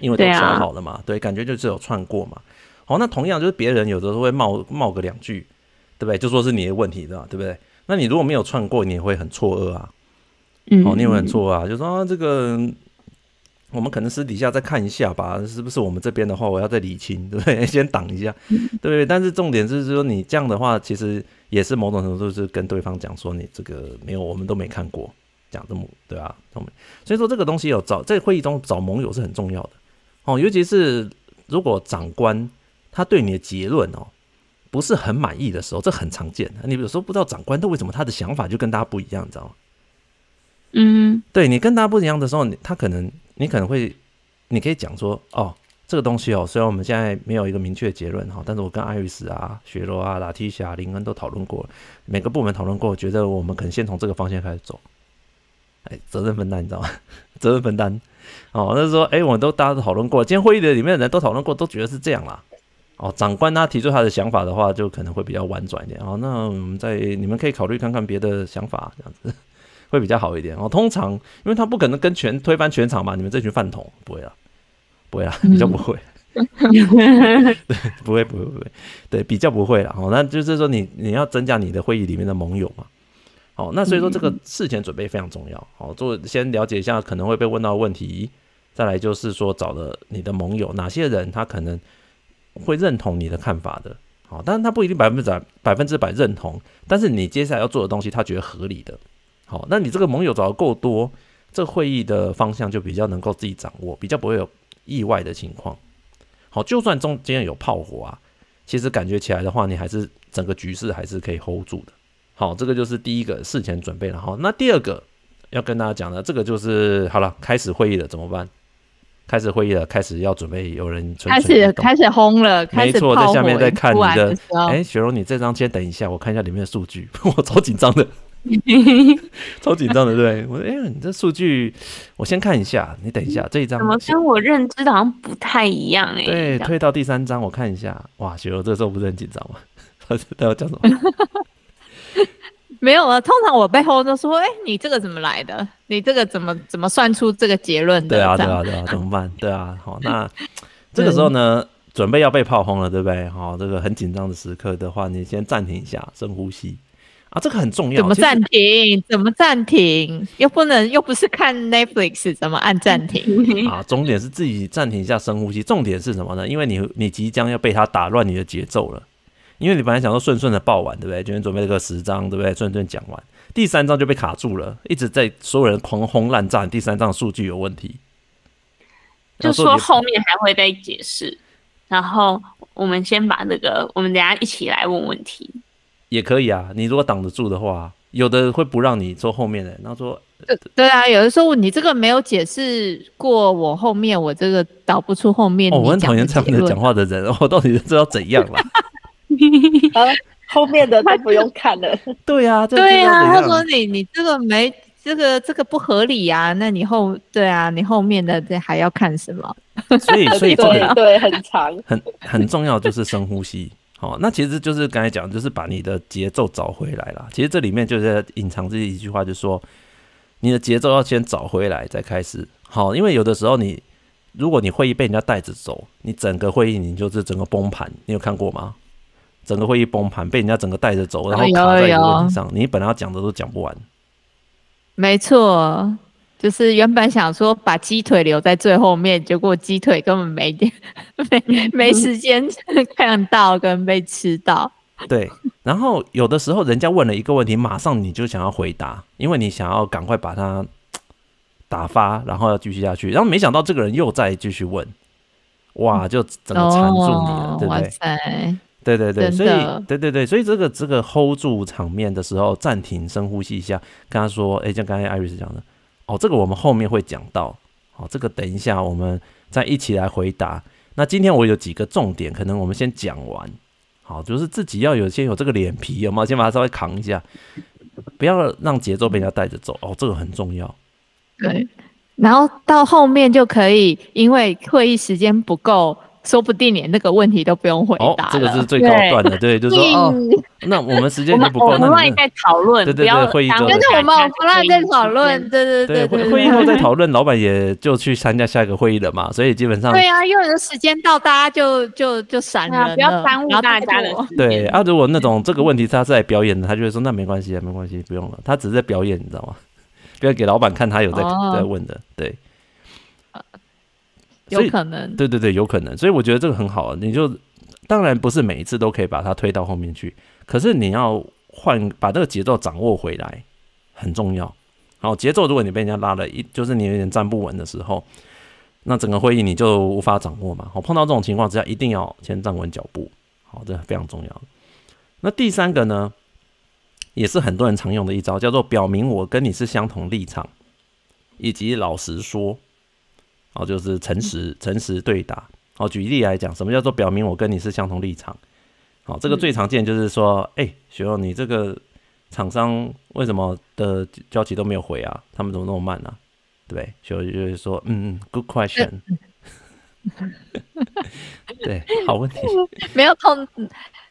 因为都想好了嘛，对，感觉就是有串过嘛。好，那同样就是别人有的时候会冒冒个两句，对不对？就说是你的问题，对吧？对不对？那你如果没有串过，你也会很错愕啊。嗯，好，你也会很错愕啊，就说啊这个。我们可能私底下再看一下吧，是不是我们这边的话，我要再理清，对不对？先挡一下，对不对？但是重点是说，你这样的话，其实也是某种程度是跟对方讲说，你这个没有，我们都没看过，讲这么对啊，所以说这个东西有找在会议中找盟友是很重要的哦，尤其是如果长官他对你的结论哦不是很满意的时候，这很常见。你有时候不知道长官他为什么他的想法就跟大家不一样，你知道吗？嗯，对你跟大家不一样的时候，他可能。你可能会，你可以讲说，哦，这个东西哦，虽然我们现在没有一个明确的结论哈，但是我跟艾瑞斯啊、雪罗啊、拉提霞、林恩都讨论过，每个部门讨论过，觉得我们可能先从这个方向开始走，哎，责任分担，你知道吗？责任分担，哦，那是说，哎，我们都大家都讨论过，今天会议的里面的人都讨论过，都觉得是这样啦，哦，长官他提出他的想法的话，就可能会比较婉转一点，哦，那我们在你们可以考虑看看别的想法，这样子。会比较好一点哦。通常，因为他不可能跟全推翻全场嘛，你们这群饭桶不会啦，不会啦，比较不会。对，不会，不会，不会。对，比较不会啦。哦，那就是说你你要增加你的会议里面的盟友嘛。好，那所以说这个事前准备非常重要。好，做先了解一下可能会被问到的问题，再来就是说找的你的盟友，哪些人他可能会认同你的看法的。好，但是他不一定百分之百百分之百认同，但是你接下来要做的东西，他觉得合理的。好，那你这个盟友找的够多，这会议的方向就比较能够自己掌握，比较不会有意外的情况。好，就算中间有炮火啊，其实感觉起来的话，你还是整个局势还是可以 hold 住的。好，这个就是第一个事前准备了。好，那第二个要跟大家讲的，这个就是好了，开始会议了怎么办？开始会议了，开始要准备有人开始开始轰了，没错，在下面在看你的。哎，雪柔，你这张先等一下，我看一下里面的数据，我超紧张的。超紧张的，对我哎、欸，你这数据我先看一下，你等一下这一张怎么跟我认知的好像不太一样哎、欸？对，推到第三张我看一下，哇，雪柔这时候不是很紧张吗？他他要讲什么？没有啊，通常我背后都说，哎、欸，你这个怎么来的？你这个怎么怎么算出这个结论的？对啊，对啊，对啊，怎么办？对啊，好，那这个时候呢，准备要被炮轰了，对不对？好，这个很紧张的时刻的话，你先暂停一下，深呼吸。啊，这个很重要。怎么暂停？怎么暂停？又不能，又不是看 Netflix，怎么按暂停？啊，重点是自己暂停一下，深呼吸。重点是什么呢？因为你你即将要被他打乱你的节奏了。因为你本来想说顺顺的报完，对不对？今天准备了个十章，对不对？顺顺讲完，第三章就被卡住了，一直在所有人狂轰滥炸。第三章数据有问题，就说后面还会再解释。然后我们先把那个，我们等下一起来问问题，也可以啊。你如果挡得住的话，有的会不让你坐后面的，然后说，对啊，有的时候你这个没有解释过，我后面我这个导不出后面。哦，我很讨厌这样的讲话的人，我到底知道怎样了？后面的都不用看了。对啊，对啊，他说你你这个没这个这个不合理啊，那你后对啊，你后面的这还要看什么？所以 所以这个对 很长，很很重要，就是深呼吸。好，那其实就是刚才讲，就是把你的节奏找回来了。其实这里面就是在隐藏这一句话，就是说你的节奏要先找回来再开始。好，因为有的时候你如果你会议被人家带着走，你整个会议你就是整个崩盘。你有看过吗？整个会议崩盘，被人家整个带着走，然后卡在一个问题上，你本来要讲的都讲不完。没错，就是原本想说把鸡腿留在最后面，结果鸡腿根本没点 没没时间看到跟被吃到。对，然后有的时候人家问了一个问题，马上你就想要回答，因为你想要赶快把它打发，然后要继续下去，然后没想到这个人又再继续问，哇，就整个缠住你了，哦、对不对？对对对，所以对对对，所以这个这个 hold 住场面的时候，暂停，深呼吸一下，跟他说：“哎，像刚才 Iris 讲的，哦，这个我们后面会讲到，哦，这个等一下我们再一起来回答。那今天我有几个重点，可能我们先讲完，好，就是自己要有先有这个脸皮，有没有？先把它稍微扛一下，不要让节奏被人家带着走，哦，这个很重要。对，然后到后面就可以，因为会议时间不够。”说不定连那个问题都不用回答。哦，这个是最高段的，对，对就是说哦，那我们时间就不够，那我们再讨论，对对对，会议中，跟着我们不让再讨论，对对对对，会议后再讨论，老板也就去参加下一个会议了嘛，所以基本上，对啊，因为有时间到，大家就就就闪了，不要耽误大家的。对啊，如果那种这个问题他是来表演的，他就会说那没关系啊，没关系，不用了，他只是在表演，你知道吗？不要给老板看他有在在问的，对。有可能，对对对，有可能，所以我觉得这个很好啊。你就当然不是每一次都可以把它推到后面去，可是你要换把这个节奏掌握回来很重要。好，节奏如果你被人家拉了一，就是你有点站不稳的时候，那整个会议你就无法掌握嘛。好，碰到这种情况之下，一定要先站稳脚步。好，这非常重要。那第三个呢，也是很多人常用的一招，叫做表明我跟你是相同立场，以及老实说。哦，就是诚实，诚实对答。哦，举例来讲，什么叫做表明我跟你是相同立场？好，这个最常见就是说，哎、嗯，学、欸、友，你这个厂商为什么的交期都没有回啊？他们怎么那么慢呢、啊？对，学友就会说，嗯嗯，good question。对，好问题。没有通。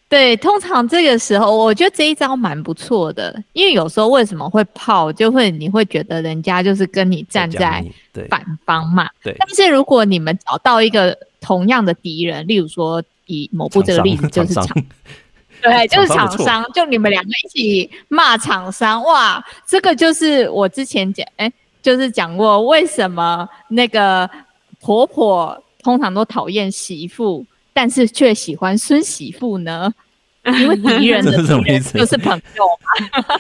对，通常这个时候，我觉得这一招蛮不错的，因为有时候为什么会泡，就会你会觉得人家就是跟你站在反方嘛。对。但是如果你们找到一个同样的敌人，例如说以某部这个例子就是厂，对，就是厂商，就你们两个一起骂厂商，哇，这个就是我之前讲，哎，就是讲过为什么那个婆婆通常都讨厌媳妇。但是却喜欢孙媳妇呢？因为敌人的敌人是什么意思？就是朋友嘛。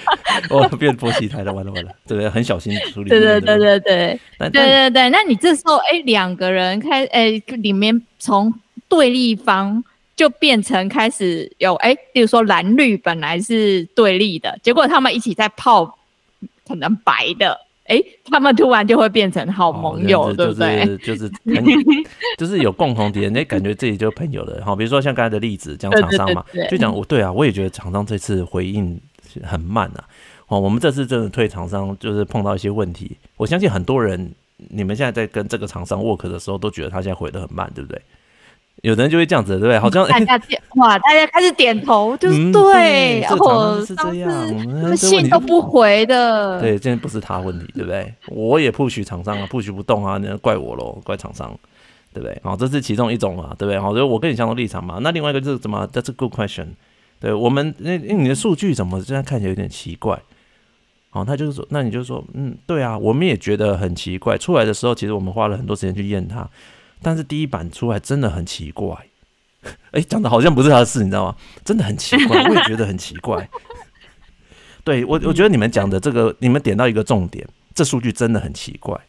我变波西台了，完了完了，对？很小心处理。对对对对对，对对对。那你这时候，哎，两个人开，哎，里面从对立方就变成开始有，哎，比如说蓝绿本来是对立的，结果他们一起在泡，可能白的。哎，他们突然就会变成好盟友，对不对？就是 就是就是有共同敌人，哎，感觉自己就朋友了。好，比如说像刚才的例子，讲厂商嘛，就讲我对啊，我也觉得厂商这次回应很慢啊。哦，我们这次真的推厂商，就是碰到一些问题。我相信很多人，你们现在在跟这个厂商 work 的时候，都觉得他现在回得很慢，对不对？有的人就会这样子，对不对？好像大家 哇，大家开始点头，就是对，哦，是这样，信都不回的。对，今天不是他问题，对不对？我也 push 厂商啊，push 不动啊，那怪我喽，怪厂商，对不对？好，这是其中一种嘛，对不对？好，就我跟你相同立场嘛。那另外一个就是怎么？That's a good question。对我们，那那你的数据怎么现在看起来有点奇怪？好，他就是说，那你就说，嗯，对啊，我们也觉得很奇怪。出来的时候，其实我们花了很多时间去验它。但是第一版出来真的很奇怪，哎，讲的好像不是他的事，你知道吗？真的很奇怪，我也觉得很奇怪。对，我，我觉得你们讲的这个，你们点到一个重点，这数据真的很奇怪。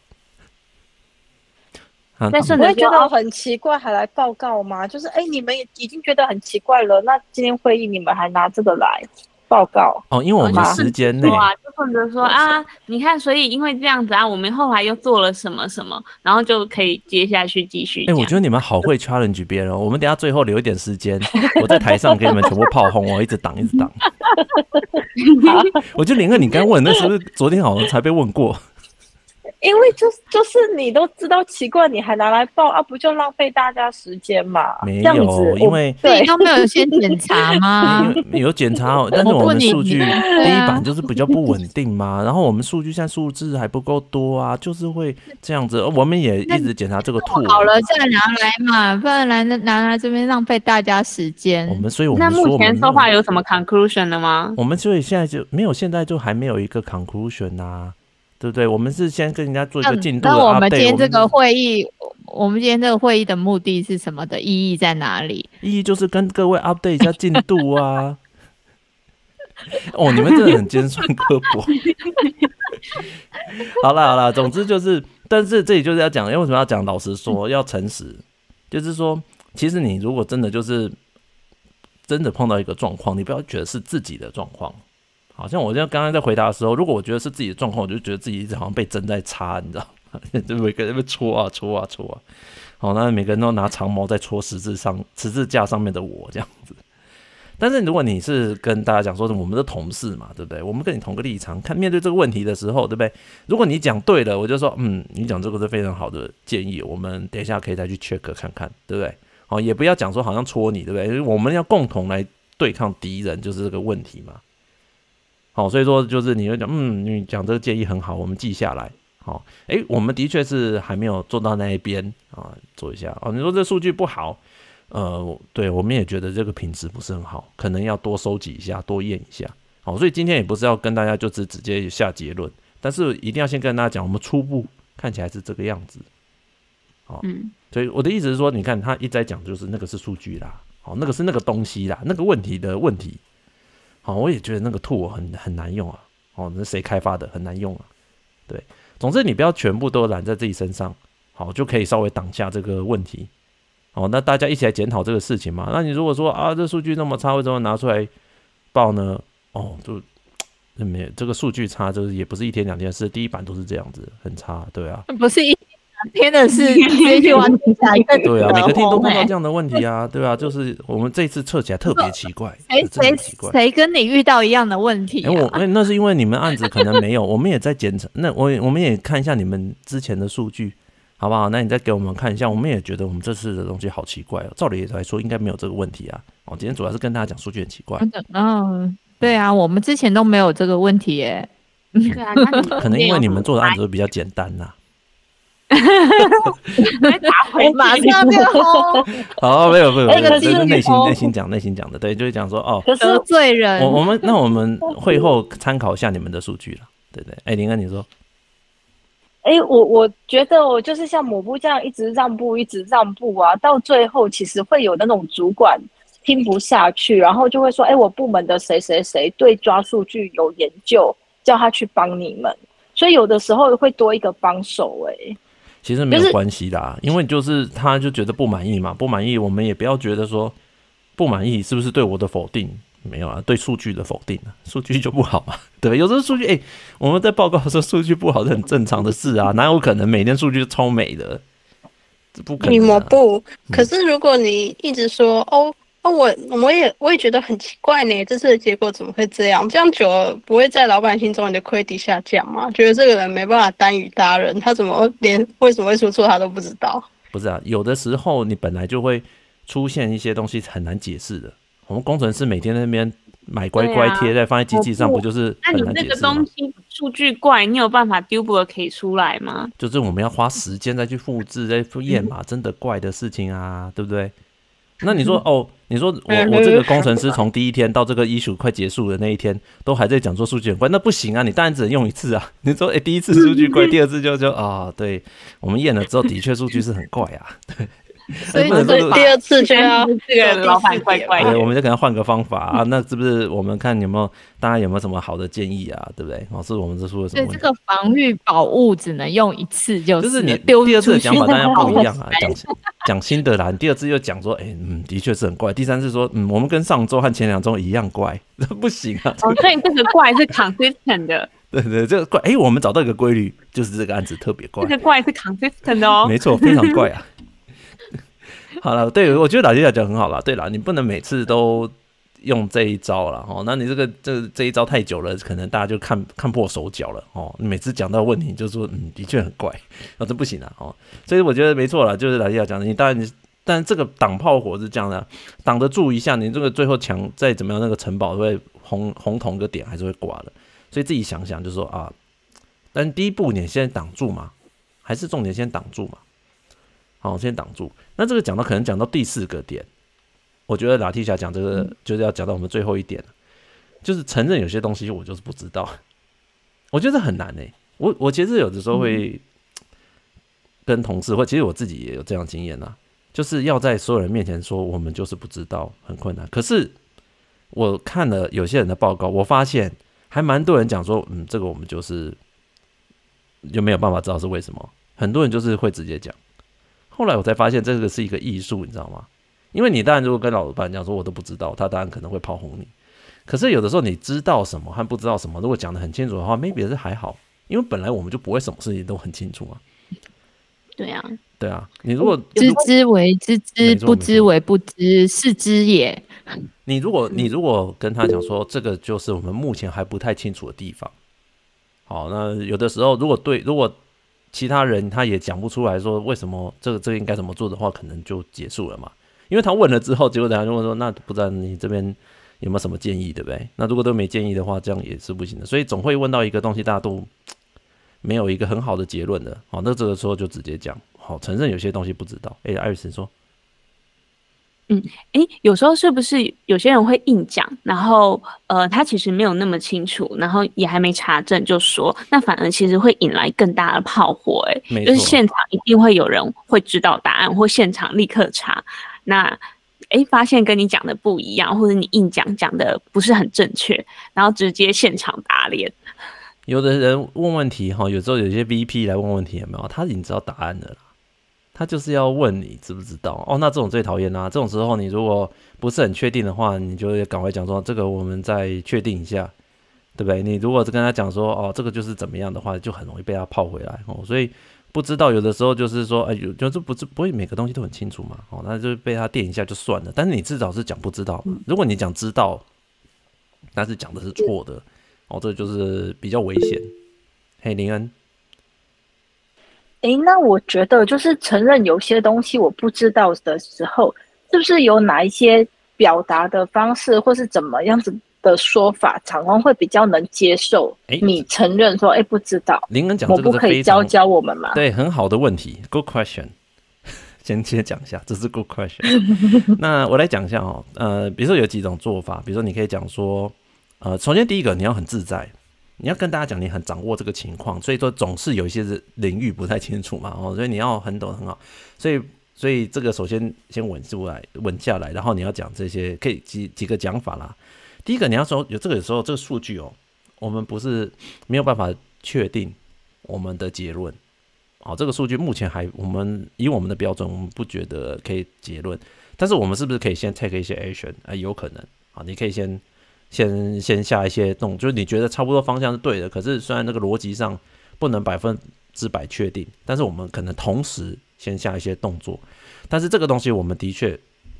但是你会觉得很奇怪，还来报告吗？就是哎、欸，你们已经觉得很奇怪了，那今天会议你们还拿这个来报告？哦，因为我们时间内啊，就负责说啊，你看，所以因为这样子啊，我们后来又做了什么什么，然后就可以接下去继续。哎、欸，我觉得你们好会 challenge 别人哦。我们等下最后留一点时间，我在台上给你们全部炮轰，我一直挡，一直挡。我觉得林哥，你刚问那是不是昨天好像才被问过？因为就就是你都知道奇怪，你还拿来报啊？不就浪费大家时间嘛？没有，因为对都没有先检查吗？有检查哦，但是我们数据第一版就是比较不稳定嘛。然后我们数据现在数字还不够多啊，就是会这样子。我们也一直检查这个图。好了，再拿来嘛，不然来拿来这边浪费大家时间。我们所以我们那目前说话有什么 conclusion 了吗？我们所以现在就没有，现在就还没有一个 conclusion 呐、啊。对不对？我们是先跟人家做一个进度的。那我们今天这个会议，我们今天这个会议的目的是什么的？意义在哪里？意义就是跟各位 update 一下进度啊。哦，你们真的很尖酸刻薄。好了好了，总之就是，但是这里就是要讲，因为为什么要讲？老实说，要诚实，就是说，其实你如果真的就是真的碰到一个状况，你不要觉得是自己的状况。好像我像刚刚在回答的时候，如果我觉得是自己的状况，我就觉得自己一直好像被针在插，你知道吗？就每个人被戳啊戳啊戳啊。好，那每个人都拿长矛在戳十字上十字架上面的我这样子。但是如果你是跟大家讲说，我们的同事嘛，对不对？我们跟你同个立场，看面对这个问题的时候，对不对？如果你讲对了，我就说，嗯，你讲这个是非常好的建议，我们等一下可以再去 check 看看，对不对？好，也不要讲说好像戳你，对不对？我们要共同来对抗敌人，就是这个问题嘛。好，所以说就是你会讲，嗯，你讲这个建议很好，我们记下来。好，诶，我们的确是还没有做到那一边啊，做一下。哦，你说这数据不好，呃，对，我们也觉得这个品质不是很好，可能要多收集一下，多验一下。好，所以今天也不是要跟大家就是直接下结论，但是一定要先跟大家讲，我们初步看起来是这个样子。好，嗯，所以我的意思是说，你看他一再讲，就是那个是数据啦，好，那个是那个东西啦，那个问题的问题。哦，我也觉得那个 tool 很很难用啊。哦，那谁开发的？很难用啊。对，总之你不要全部都揽在自己身上，好，就可以稍微挡下这个问题。哦，那大家一起来检讨这个事情嘛。那你如果说啊，这数据那么差，为什么拿出来报呢？哦，就 没这个数据差，就是也不是一天两天，是第一版都是这样子，很差，对啊。不是一。天的是直接完成下一个 对啊，每个天都碰到这样的问题啊，对啊，就是我们这次测起来特别奇怪，谁谁谁跟你遇到一样的问题、啊？哎、欸，我哎、欸，那是因为你们案子可能没有，我们也在检查。那我我们也看一下你们之前的数据，好不好？那你再给我们看一下，我们也觉得我们这次的东西好奇怪哦。照理来说，应该没有这个问题啊。哦，今天主要是跟大家讲数据很奇怪。嗯，对啊，我们之前都没有这个问题耶。对啊，可能因为你们做的案子都比较简单呐、啊。哈哈哈！打回马上就轰。好，没有没有，这是内心内心讲内心讲的，对，就是讲说哦，得罪人。我我们那我们会后参考一下你们的数据了，对对。哎，林哥你说，哎，我我觉得我就是像抹布这样一直让步，一直让步啊，到最后其实会有那种主管听不下去，然后就会说，哎，我部门的谁谁谁对抓数据有研究，叫他去帮你们，所以有的时候会多一个帮手，哎。其实没有关系的，啊，因为就是他就觉得不满意嘛，不满意，我们也不要觉得说不满意是不是对我的否定？没有啊，对数据的否定啊，数据就不好嘛，对，有时候数据哎，我们在报告说数据不好是很正常的事啊，哪有可能每天数据都超美的？这不可能，可是如果你一直说，嗯、哦。我我也我也觉得很奇怪呢，这次的结果怎么会这样？这样久了不会在老板心中你的亏底下降吗？觉得这个人没办法单与大任，他怎么连为什么会出错他都不知道？不是啊，有的时候你本来就会出现一些东西很难解释的。我们工程师每天在那边买乖乖贴在放在机器上，不就是很难解释吗？那你这个东西数据怪，你有办法 duplicate 出来吗？就是我们要花时间再去复制、再去验嘛，真的怪的事情啊，对不对？那你说 哦，你说我 我这个工程师从第一天到这个 issue 快结束的那一天，都还在讲说数据很怪，那不行啊！你当然只能用一次啊！你说哎、欸，第一次数据怪，第二次就就啊，对我们验了之后的确数据是很怪啊。对，所以第二次就要这个老板怪怪我们就可能换个方法啊。那是不是我们看有没有大家有没有什么好的建议啊？对不对？哦，是我们这出了什么？对，这个防御宝物只能用一次，就是就是你第二次的讲法，当然不一样啊。讲讲新的啦，你第二次又讲说，哎、欸，嗯，的确是很怪。第三次说，嗯，我们跟上周和前两周一样怪，这 不行啊。哦，所以这个怪是 consistent 的。对，对对，这个怪，哎、欸，我们找到一个规律，就是这个案子特别怪。这个怪是 consistent 的哦。没错，非常怪啊。好了，对，我觉得老弟讲很好了。对了，你不能每次都用这一招了哦。那你这个这这一招太久了，可能大家就看看破手脚了哦。你每次讲到问题，就说嗯，的确很怪，那、这不行啊哦。所以我觉得没错了，就是老弟要讲的，你当然你，但这个挡炮火是这样的，挡得住一下，你这个最后墙再怎么样，那个城堡会红红铜个点还是会挂的。所以自己想想，就是说啊，但第一步你先挡住嘛，还是重点先挡住嘛。好，先挡住。那这个讲到可能讲到第四个点，我觉得拉提霞讲这个就是要讲到我们最后一点，就是承认有些东西我就是不知道。我觉得很难诶。我我其实有的时候会跟同事，或其实我自己也有这样经验呐，就是要在所有人面前说我们就是不知道，很困难。可是我看了有些人的报告，我发现还蛮多人讲说，嗯，这个我们就是就没有办法知道是为什么。很多人就是会直接讲。后来我才发现这个是一个艺术，你知道吗？因为你当然如果跟老板讲说我都不知道，他当然可能会炮轰你。可是有的时候你知道什么和不知道什么，如果讲得很清楚的话，maybe 是还好，因为本来我们就不会什么事情都很清楚啊。对啊，对啊，你如果知之为知之，不知为不知，是知也。你如果你如果跟他讲说这个就是我们目前还不太清楚的地方，好，那有的时候如果对如果。其他人他也讲不出来说为什么这个这个应该怎么做的话，可能就结束了嘛。因为他问了之后，结果大家就问说，那不知道你这边有没有什么建议，对不对？那如果都没建议的话，这样也是不行的。所以总会问到一个东西，大家都没有一个很好的结论的。好，那这个时候就直接讲，好，承认有些东西不知道。哎，艾瑞斯说。嗯，诶，有时候是不是有些人会硬讲，然后呃，他其实没有那么清楚，然后也还没查证就说，那反而其实会引来更大的炮火，诶，就是现场一定会有人会知道答案，或现场立刻查，那诶，发现跟你讲的不一样，或者你硬讲讲的不是很正确，然后直接现场打脸。有的人问问题哈，有时候有些 VP 来问问题有没有？他已经知道答案了。他就是要问你知不知道哦，那这种最讨厌啦。这种时候你如果不是很确定的话，你就赶快讲说这个我们再确定一下，对不对？你如果是跟他讲说哦，这个就是怎么样的话，就很容易被他泡回来哦。所以不知道有的时候就是说哎，有就是不是不会每个东西都很清楚嘛哦，那就被他电一下就算了。但是你至少是讲不知道，如果你讲知道，但是讲的是错的哦，这就是比较危险。嘿，林恩。哎，那我觉得就是承认有些东西我不知道的时候，是不是有哪一些表达的方式，或是怎么样子的说法，厂方会比较能接受？你承认说，哎，不知道。林恩讲这个不可以教教我们吗？对，很好的问题，Good question。先先讲一下，这是 Good question。那我来讲一下哦，呃，比如说有几种做法，比如说你可以讲说，呃，首先第一个你要很自在。你要跟大家讲，你很掌握这个情况，所以说总是有一些领域不太清楚嘛，哦，所以你要很懂很好，所以所以这个首先先稳住来，稳下来，然后你要讲这些可以几几个讲法啦。第一个你要说有这个有时候这个数据哦，我们不是没有办法确定我们的结论，哦，这个数据目前还我们以我们的标准，我们不觉得可以结论，但是我们是不是可以先 take 一些 action 啊？有可能啊，你可以先。先先下一些动，就是你觉得差不多方向是对的，可是虽然那个逻辑上不能百分之百确定，但是我们可能同时先下一些动作。但是这个东西我们的确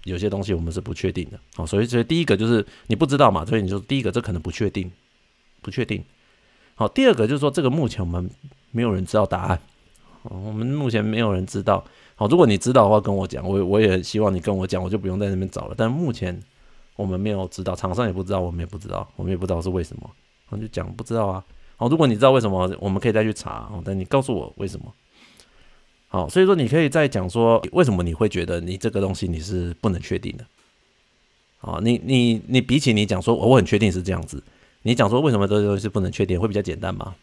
有些东西我们是不确定的，好，所以所以第一个就是你不知道嘛，所以你就第一个这可能不确定，不确定。好，第二个就是说这个目前我们没有人知道答案，我们目前没有人知道。好，如果你知道的话跟我讲，我我也希望你跟我讲，我就不用在那边找了。但目前。我们没有知道，厂商也不知道，我们也不知道，我们也不知道是为什么，我就讲不知道啊。好，如果你知道为什么，我们可以再去查。但你告诉我为什么。好，所以说你可以再讲说为什么你会觉得你这个东西你是不能确定的。好，你你你比起你讲说我很确定是这样子，你讲说为什么这个东西不能确定会比较简单吗？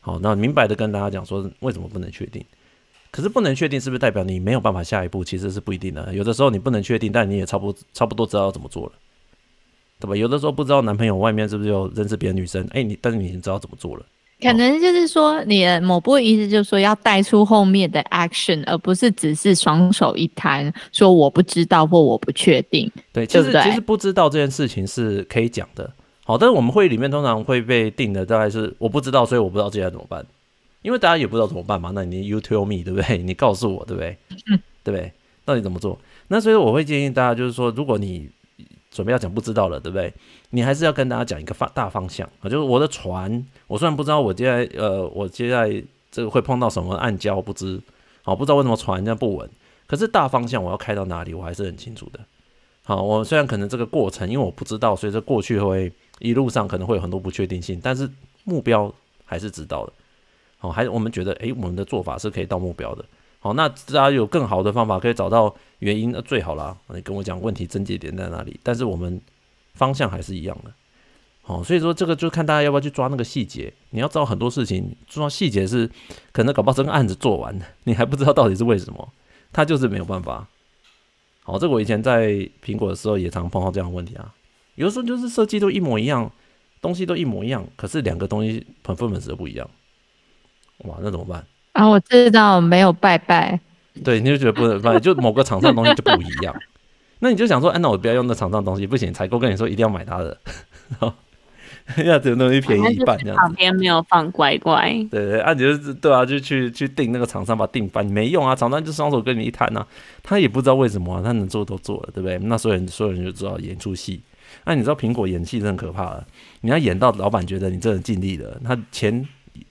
好，那明白的跟大家讲说为什么不能确定。可是不能确定是不是代表你没有办法下一步？其实是不一定的。有的时候你不能确定，但你也差不多差不多知道怎么做了，对吧？有的时候不知道男朋友外面是不是有认识别的女生，哎、你但是你已经知道怎么做了。可能就是说，你的某部分意思就是说，要带出后面的 action，而不是只是双手一摊，说我不知道或我不确定。对，其实其实不知道这件事情是可以讲的。好，但是我们会议里面通常会被定的大概是我不知道，所以我不知道接下来怎么办。因为大家也不知道怎么办嘛，那你 you tell me 对不对？你告诉我对不对？嗯，对不对？到底怎么做？那所以我会建议大家就是说，如果你准备要讲不知道了，对不对？你还是要跟大家讲一个方大方向啊，就是我的船，我虽然不知道我接下来呃，我接下来这个会碰到什么暗礁，不知，好，不知道为什么船这样不稳，可是大方向我要开到哪里，我还是很清楚的。好，我虽然可能这个过程因为我不知道，所以这过去会一路上可能会有很多不确定性，但是目标还是知道的。好，还我们觉得，诶，我们的做法是可以到目标的。好，那大家有更好的方法可以找到原因，那最好啦。你跟我讲问题症结点在哪里，但是我们。方向还是一样的，好，所以说这个就看大家要不要去抓那个细节。你要知道很多事情抓细节是可能搞不好这个案子做完，你还不知道到底是为什么，他就是没有办法。好，这个我以前在苹果的时候也常碰到这样的问题啊。有的时候就是设计都一模一样，东西都一模一样，可是两个东西 performance 都不一样，哇，那怎么办？啊，我知道没有拜拜，对，你就觉得不能拜，就某个厂商的东西就不一样。那你就想说，哎、啊，那我不要用那厂商东西，不行，采购跟你说一定要买他的，要这个东西便宜一半这样子。旁边没有放乖乖。对对，啊，你就是对啊，就去去订那个厂商，把它订翻，没用啊，厂商就双手跟你一摊啊，他也不知道为什么、啊，他能做都做了，对不对？那所有人所有人就知道演出戏。那、啊、你知道苹果演戏是很可怕的，你要演到老板觉得你真的尽力了，他钱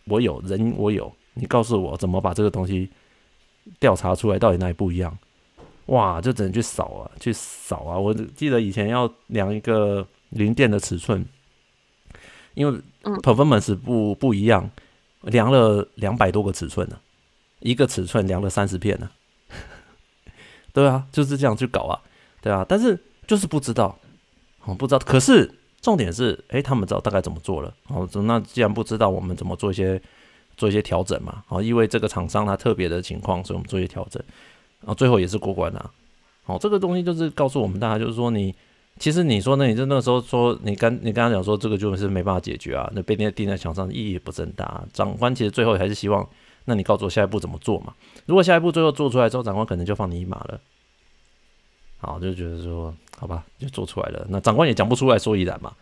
我有，人我有，你告诉我怎么把这个东西调查出来，到底哪里不一样？哇，就只能去扫啊，去扫啊！我记得以前要量一个零件的尺寸，因为 performance 不不一样，量了两百多个尺寸呢，一个尺寸量了三十片呢。对啊，就是这样去搞啊，对啊，但是就是不知道，哦，不知道。可是重点是，诶，他们知道大概怎么做了。哦，那既然不知道，我们怎么做一些做一些调整嘛？哦，因为这个厂商它特别的情况，所以我们做一些调整。然后最后也是过关了，啊，好，这个东西就是告诉我们大家，就是说你其实你说那你就那个时候说你刚你刚刚讲说这个就是没办法解决啊，那被钉在墙上意义不是很大。长官其实最后还是希望，那你告诉我下一步怎么做嘛？如果下一步最后做出来之后，长官可能就放你一马了。好，就觉得说好吧，就做出来了。那长官也讲不出来所以然嘛，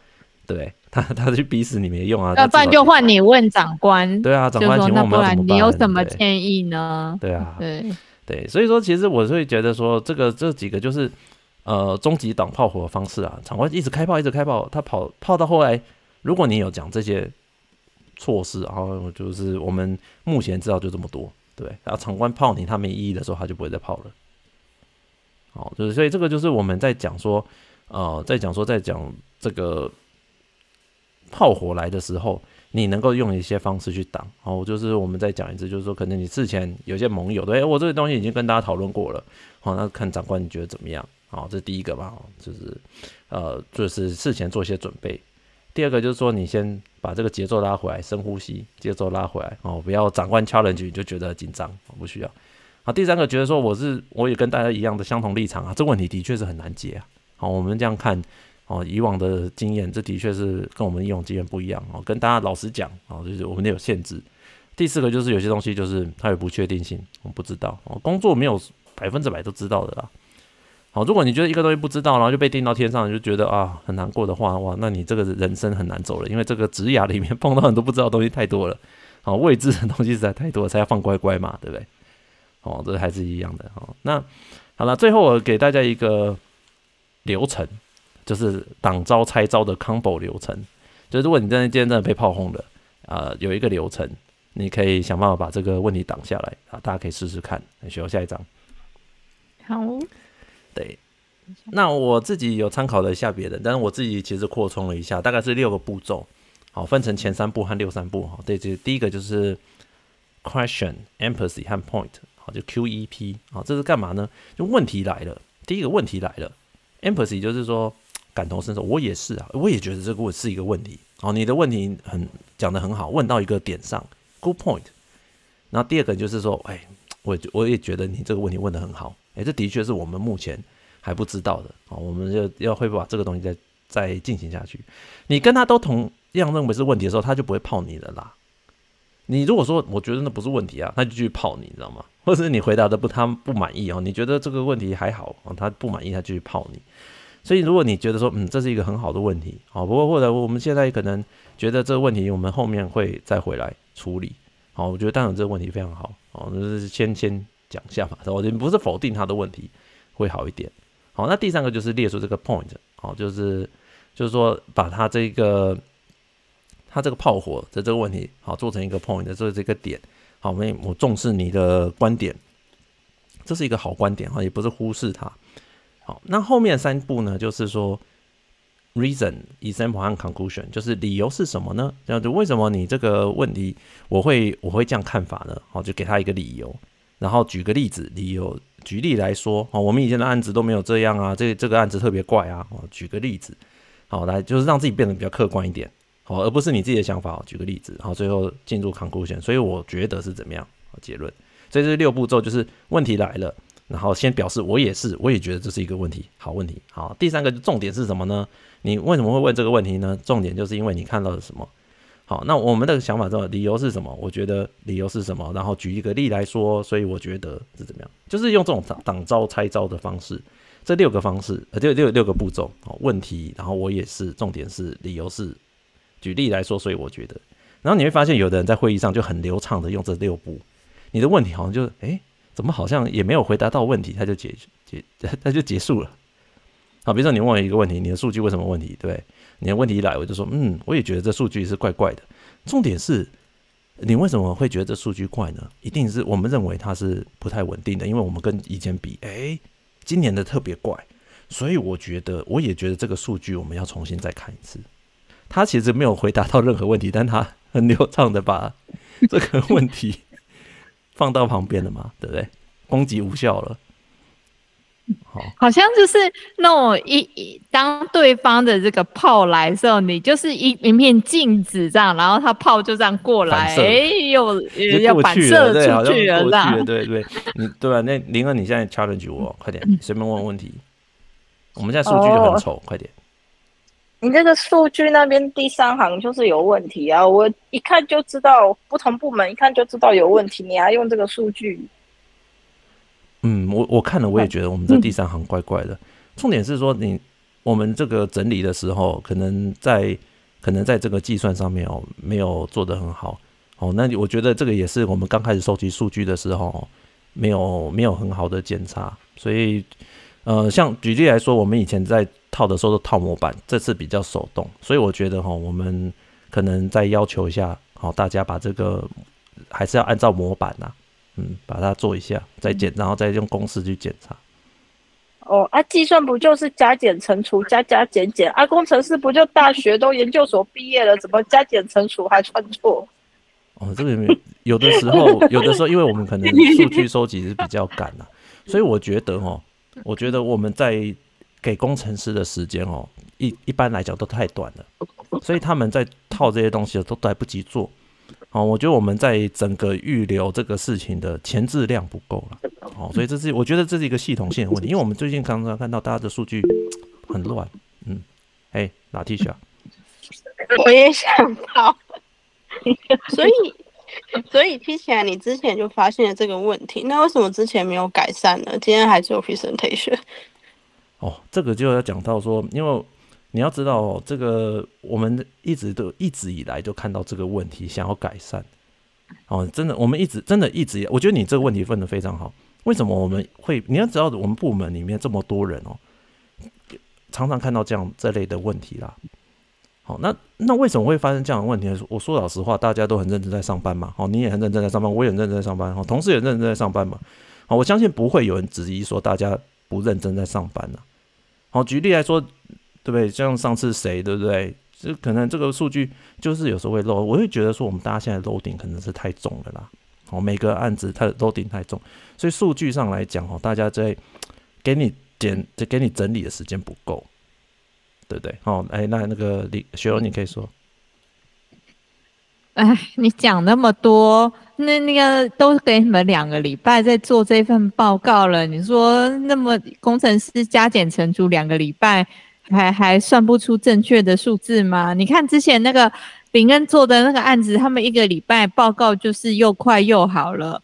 对，他他去逼死你没用啊。要不然就换你问长官。对啊，长官，请问我们要怎么办？那不然你有什么建议呢？对，啊，对。对，所以说其实我会觉得说，这个这几个就是，呃，终极挡炮火的方式啊。长官一直开炮，一直开炮，他跑炮到后来，如果你有讲这些措施，然后就是我们目前知道就这么多，对。然后长官炮你他没意义的时候，他就不会再炮了。好，就是所以这个就是我们在讲说，呃，在讲说在讲这个炮火来的时候。你能够用一些方式去挡，好，就是我们再讲一次，就是说，可能你之前有些盟友，对，我这个东西已经跟大家讨论过了，好，那看长官你觉得怎么样？好，这是第一个嘛，就是呃，就是事前做一些准备。第二个就是说，你先把这个节奏拉回来，深呼吸，节奏拉回来，哦，不要长官 challenge 你就觉得紧张，不需要。好，第三个觉得说，我是我也跟大家一样的相同立场啊，这问题的确是很难解啊。好，我们这样看。哦，以往的经验，这的确是跟我们以往经验不一样哦。跟大家老实讲，哦，就是我们得有限制。第四个就是有些东西就是它有不确定性，我们不知道哦。工作没有百分之百都知道的啦。好，如果你觉得一个东西不知道，然后就被钉到天上，你就觉得啊很难过的话，哇，那你这个人生很难走了，因为这个职涯里面碰到很多不知道东西太多了，好，未知的东西实在太多了，才要放乖乖嘛，对不对？哦，这还是一样的。哦，那好了，最后我给大家一个流程。就是挡招拆招的 combo 流程，就是如果你真的今天真的被炮轰了，呃，有一个流程，你可以想办法把这个问题挡下来啊，大家可以试试看。学下一张。好，对，那我自己有参考了一下别人，但是我自己其实扩充了一下，大概是六个步骤，好，分成前三步和六三步。好，对，这第一个就是 question、empathy 和 point，好，就 QEP，好，这是干嘛呢？就问题来了，第一个问题来了，empathy 就是说。感同身受，我也是啊，我也觉得这个是一个问题。哦，你的问题很讲得很好，问到一个点上，good point。然后第二个就是说，哎，我我也觉得你这个问题问得很好，哎，这的确是我们目前还不知道的啊，我们就要会把这个东西再再进行下去。你跟他都同样认为是问题的时候，他就不会泡你了啦。你如果说我觉得那不是问题啊，他就去泡你，你知道吗？或者是你回答的不他不满意哦，你觉得这个问题还好哦，他不满意，他就去泡你。所以如果你觉得说嗯，这是一个很好的问题，好，不过或者我们现在可能觉得这个问题我们后面会再回来处理。好，我觉得当然这个问题非常好，哦，就是先先讲一下嘛，我不是否定他的问题会好一点。好，那第三个就是列出这个 point，好，就是就是说把他这个。他这个炮火的这个问题，好，做成一个 point 的这这个点，好，我我重视你的观点，这是一个好观点哈，也不是忽视它。好，那后面三步呢，就是说 reason、example 和 conclusion，就是理由是什么呢？这样就为什么你这个问题我会我会这样看法呢？好，就给他一个理由，然后举个例子，理由举例来说，好，我们以前的案子都没有这样啊，这这个案子特别怪啊，哦，举个例子，好，来就是让自己变得比较客观一点。好，而不是你自己的想法。举个例子，好，最后进入 conclusion。所以我觉得是怎么样？结论。所以这六步骤就是问题来了，然后先表示我也是，我也觉得这是一个问题，好问题。好，第三个重点是什么呢？你为什么会问这个问题呢？重点就是因为你看到了什么。好，那我们的想法之后，理由是什么？我觉得理由是什么？然后举一个例来说，所以我觉得是怎么样？就是用这种挡招拆招的方式，这六个方式，呃，六六六个步骤。好，问题，然后我也是，重点是理由是。举例来说，所以我觉得，然后你会发现，有的人在会议上就很流畅的用这六步，你的问题好像就哎、欸，怎么好像也没有回答到问题，他就结结 他就结束了。好，比如说你问我一个问题，你的数据为什么问题？对，你的问题一来，我就说，嗯，我也觉得这数据是怪怪的。重点是，你为什么会觉得这数据怪呢？一定是我们认为它是不太稳定的，因为我们跟以前比，哎、今年的特别怪，所以我觉得，我也觉得这个数据我们要重新再看一次。他其实没有回答到任何问题，但他很流畅的把这个问题放到旁边了嘛，对不对？攻击无效了。好，好像就是那种一一当对方的这个炮来的时候，你就是一一面镜子这样，然后他炮就这样过来，哎，又要反射出去了，这样，对对，你对吧？那灵儿，你现在 challenge 我，快点，随便问问题。我们现在数据就很丑，快点。你这个数据那边第三行就是有问题啊！我一看就知道不同部门一看就知道有问题，你还用这个数据？嗯，我我看了，我也觉得我们这第三行怪怪的。嗯、重点是说你，你我们这个整理的时候，可能在可能在这个计算上面哦，没有做得很好哦。那我觉得这个也是我们刚开始收集数据的时候，没有没有很好的检查，所以。呃，像举例来说，我们以前在套的时候都套模板，这次比较手动，所以我觉得哈，我们可能再要求一下，好，大家把这个还是要按照模板呐、啊，嗯，把它做一下，再检，然后再用公式去检查。哦，啊，计算不就是加减乘除，加加减减？啊，工程师不就大学都研究所毕业了，怎么加减乘除还算错？哦，这个有的时候，有的时候，因为我们可能数据收集是比较赶啊，所以我觉得哈。我觉得我们在给工程师的时间哦，一一般来讲都太短了，所以他们在套这些东西都来不及做。哦，我觉得我们在整个预留这个事情的前置量不够了。哦，所以这是我觉得这是一个系统性的问题，因为我们最近常常看到大家的数据很乱。嗯，哎，老 T 恤，我也想到，所以。所以听起来你之前就发现了这个问题，那为什么之前没有改善呢？今天还是有 presentation。哦，这个就要讲到说，因为你要知道哦，这个我们一直都一直以来就看到这个问题，想要改善。哦，真的，我们一直真的一直，我觉得你这个问题问的非常好。为什么我们会？你要知道，我们部门里面这么多人哦，常常看到这样这类的问题啦。好，那那为什么会发生这样的问题？我说老实话，大家都很认真在上班嘛。好，你也很认真在上班，我也很认真在上班。好，同事也认真在上班嘛。好，我相信不会有人质疑说大家不认真在上班了。好，举例来说，对不对？像上次谁，对不对？这可能这个数据就是有时候会漏，我会觉得说我们大家现在漏顶可能是太重了啦。哦，每个案子它的漏顶太重，所以数据上来讲，哦，大家在给你点，给你整理的时间不够。对不对？哦，哎，那那个李雪荣，你可以说，哎，你讲那么多，那那个都给你们两个礼拜在做这份报告了。你说那么工程师加减乘除两个礼拜，还还算不出正确的数字吗？你看之前那个林恩做的那个案子，他们一个礼拜报告就是又快又好了。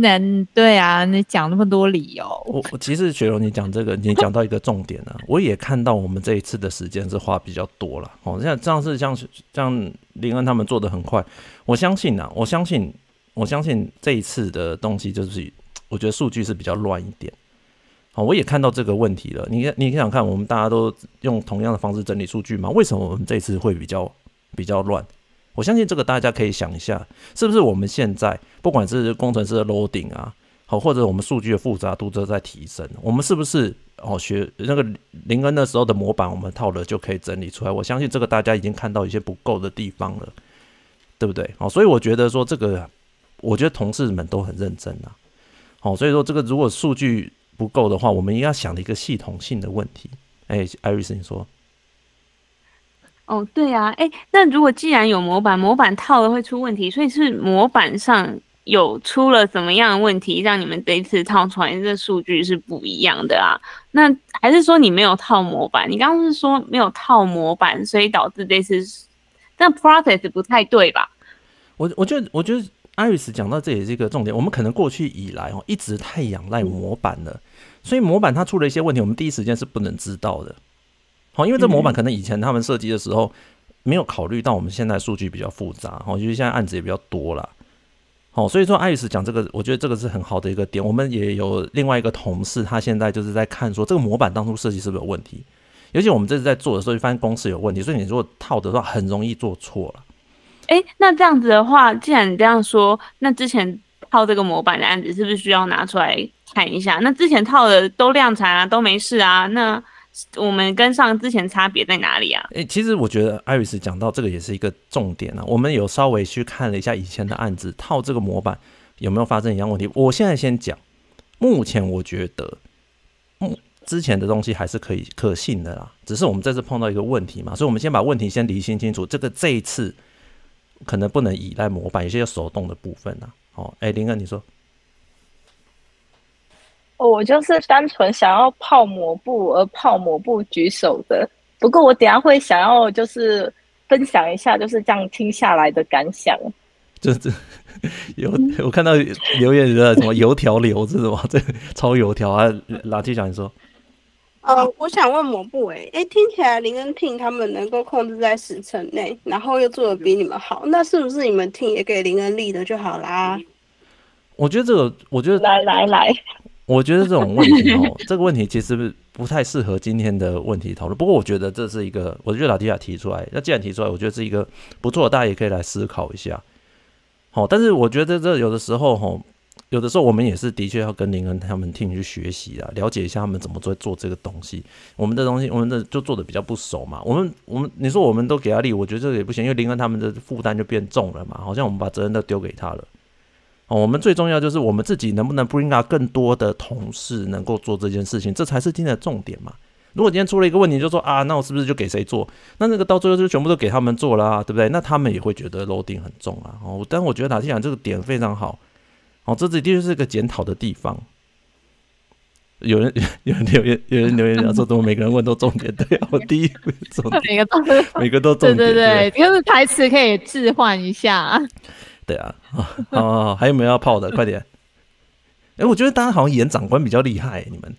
那对啊，你讲那么多理由，我我其实雪柔，你讲这个，你讲到一个重点了。我也看到我们这一次的时间是花比较多了。哦，像这样是像像林恩他们做的很快，我相信呐，我相信我相信这一次的东西就是，我觉得数据是比较乱一点。好，我也看到这个问题了。你你想看，我们大家都用同样的方式整理数据吗？为什么我们这次会比较比较乱？我相信这个大家可以想一下，是不是我们现在不管是工程师的 loading 啊，好，或者我们数据的复杂度都在提升，我们是不是哦学那个林恩那时候的模板，我们套了就可以整理出来？我相信这个大家已经看到一些不够的地方了，对不对？哦，所以我觉得说这个，我觉得同事们都很认真啊。好，所以说这个如果数据不够的话，我们应该要想的一个系统性的问题。哎，艾瑞斯，你说。哦，对啊，哎，那如果既然有模板，模板套了会出问题，所以是模板上有出了什么样的问题，让你们这一次套出来的数据是不一样的啊？那还是说你没有套模板？你刚刚是说没有套模板，所以导致这次，但 process 不太对吧？我我觉得，我觉得 Iris 讲到这也是一个重点。我们可能过去以来哦，一直太仰赖模板了，嗯，所以模板它出了一些问题，我们第一时间是不能知道的。好，因为这模板可能以前他们设计的时候没有考虑到我们现在数据比较复杂，好，就是现在案子也比较多了，好，所以说艾丽斯讲这个，我觉得这个是很好的一个点。我们也有另外一个同事，他现在就是在看说这个模板当初设计是不是有问题，尤其我们这次在做的时候就发现公式有问题，所以你如果套的话很容易做错了。哎、欸，那这样子的话，既然你这样说，那之前套这个模板的案子是不是需要拿出来看一下？那之前套的都量产啊，都没事啊，那。我们跟上之前差别在哪里啊？诶、其实我觉得艾瑞斯讲到这个也是一个重点啊。我们有稍微去看了一下以前的案子，套这个模板有没有发生一样问题。我现在先讲，目前我觉得，目之前的东西还是可以可信的啦。只是我们这次碰到一个问题嘛，所以我们先把问题先厘清清楚。这个这一次可能不能依赖模板，有些要手动的部分啊。哦，哎，林哥你说。我就是单纯想要泡抹布而泡抹布举手的，不过我等下会想要就是分享一下就是这样听下来的感想。就是有我看到留言的什么油条流是什么？这超油条啊！垃圾讲你说，呃，我想问抹布、欸，哎哎，听起来林恩 team 他们能够控制在时程内，然后又做的比你们好，那是不是你们 team 也给林恩立的就好啦？我觉得这个，我觉得来来来。我觉得这种问题哦，这个问题其实不太适合今天的问题讨论。不过我觉得这是一个，我觉得老迪亚提出来，那既然提出来，我觉得是一个不错，大家也可以来思考一下。好，但是我觉得这有的时候哈，有的时候我们也是的确要跟林恩他们 team 去学习啊，了解一下他们怎么做做这个东西。我们的东西，我们的就做的比较不熟嘛。我们我们你说我们都给他力，我觉得这个也不行，因为林恩他们的负担就变重了嘛，好像我们把责任都丢给他了。哦，我们最重要就是我们自己能不能 bring up 更多的同事能够做这件事情，这才是今天的重点嘛。如果今天出了一个问题，就说啊，那我是不是就给谁做？那那个到最后就全部都给他们做了啊，对不对？那他们也会觉得 loading 很重啊。哦，但我觉得塔西讲这个点非常好。哦，这的确是个检讨的地方。有人 有人留言，有人留言讲说，怎么每个人问都重点？对啊，我第一个重点，每个都每个都重点，对对对，就是台词可以置换一下。对啊，哦，还有没有要泡的？快点！哎，我觉得大家好像演长官比较厉害，你们。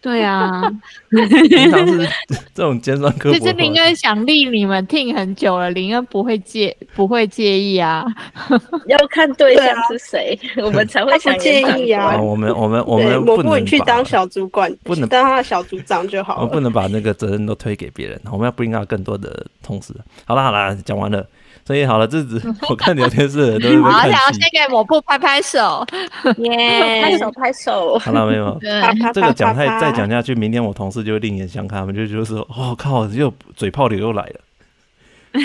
对啊，平常是 这种尖酸刻薄。其实林恩想立你们听很久了，林恩不会介不会介意啊。要看对象是谁，我们才会想介意啊。我们我们我们不能去当小主管，不能当他的小组长就好了。我们不能把那个责任都推给别人，我们要 bring out 更多的同事。好了好了，讲完了。所以好了，这只 我看聊天室的人都是在看戏。好，先给抹布拍拍手，耶，拍手拍手。好了没有？这个讲太再讲下去，明天我同事就会另眼相看，他们就觉得说：“哦靠，又嘴炮流又来了。”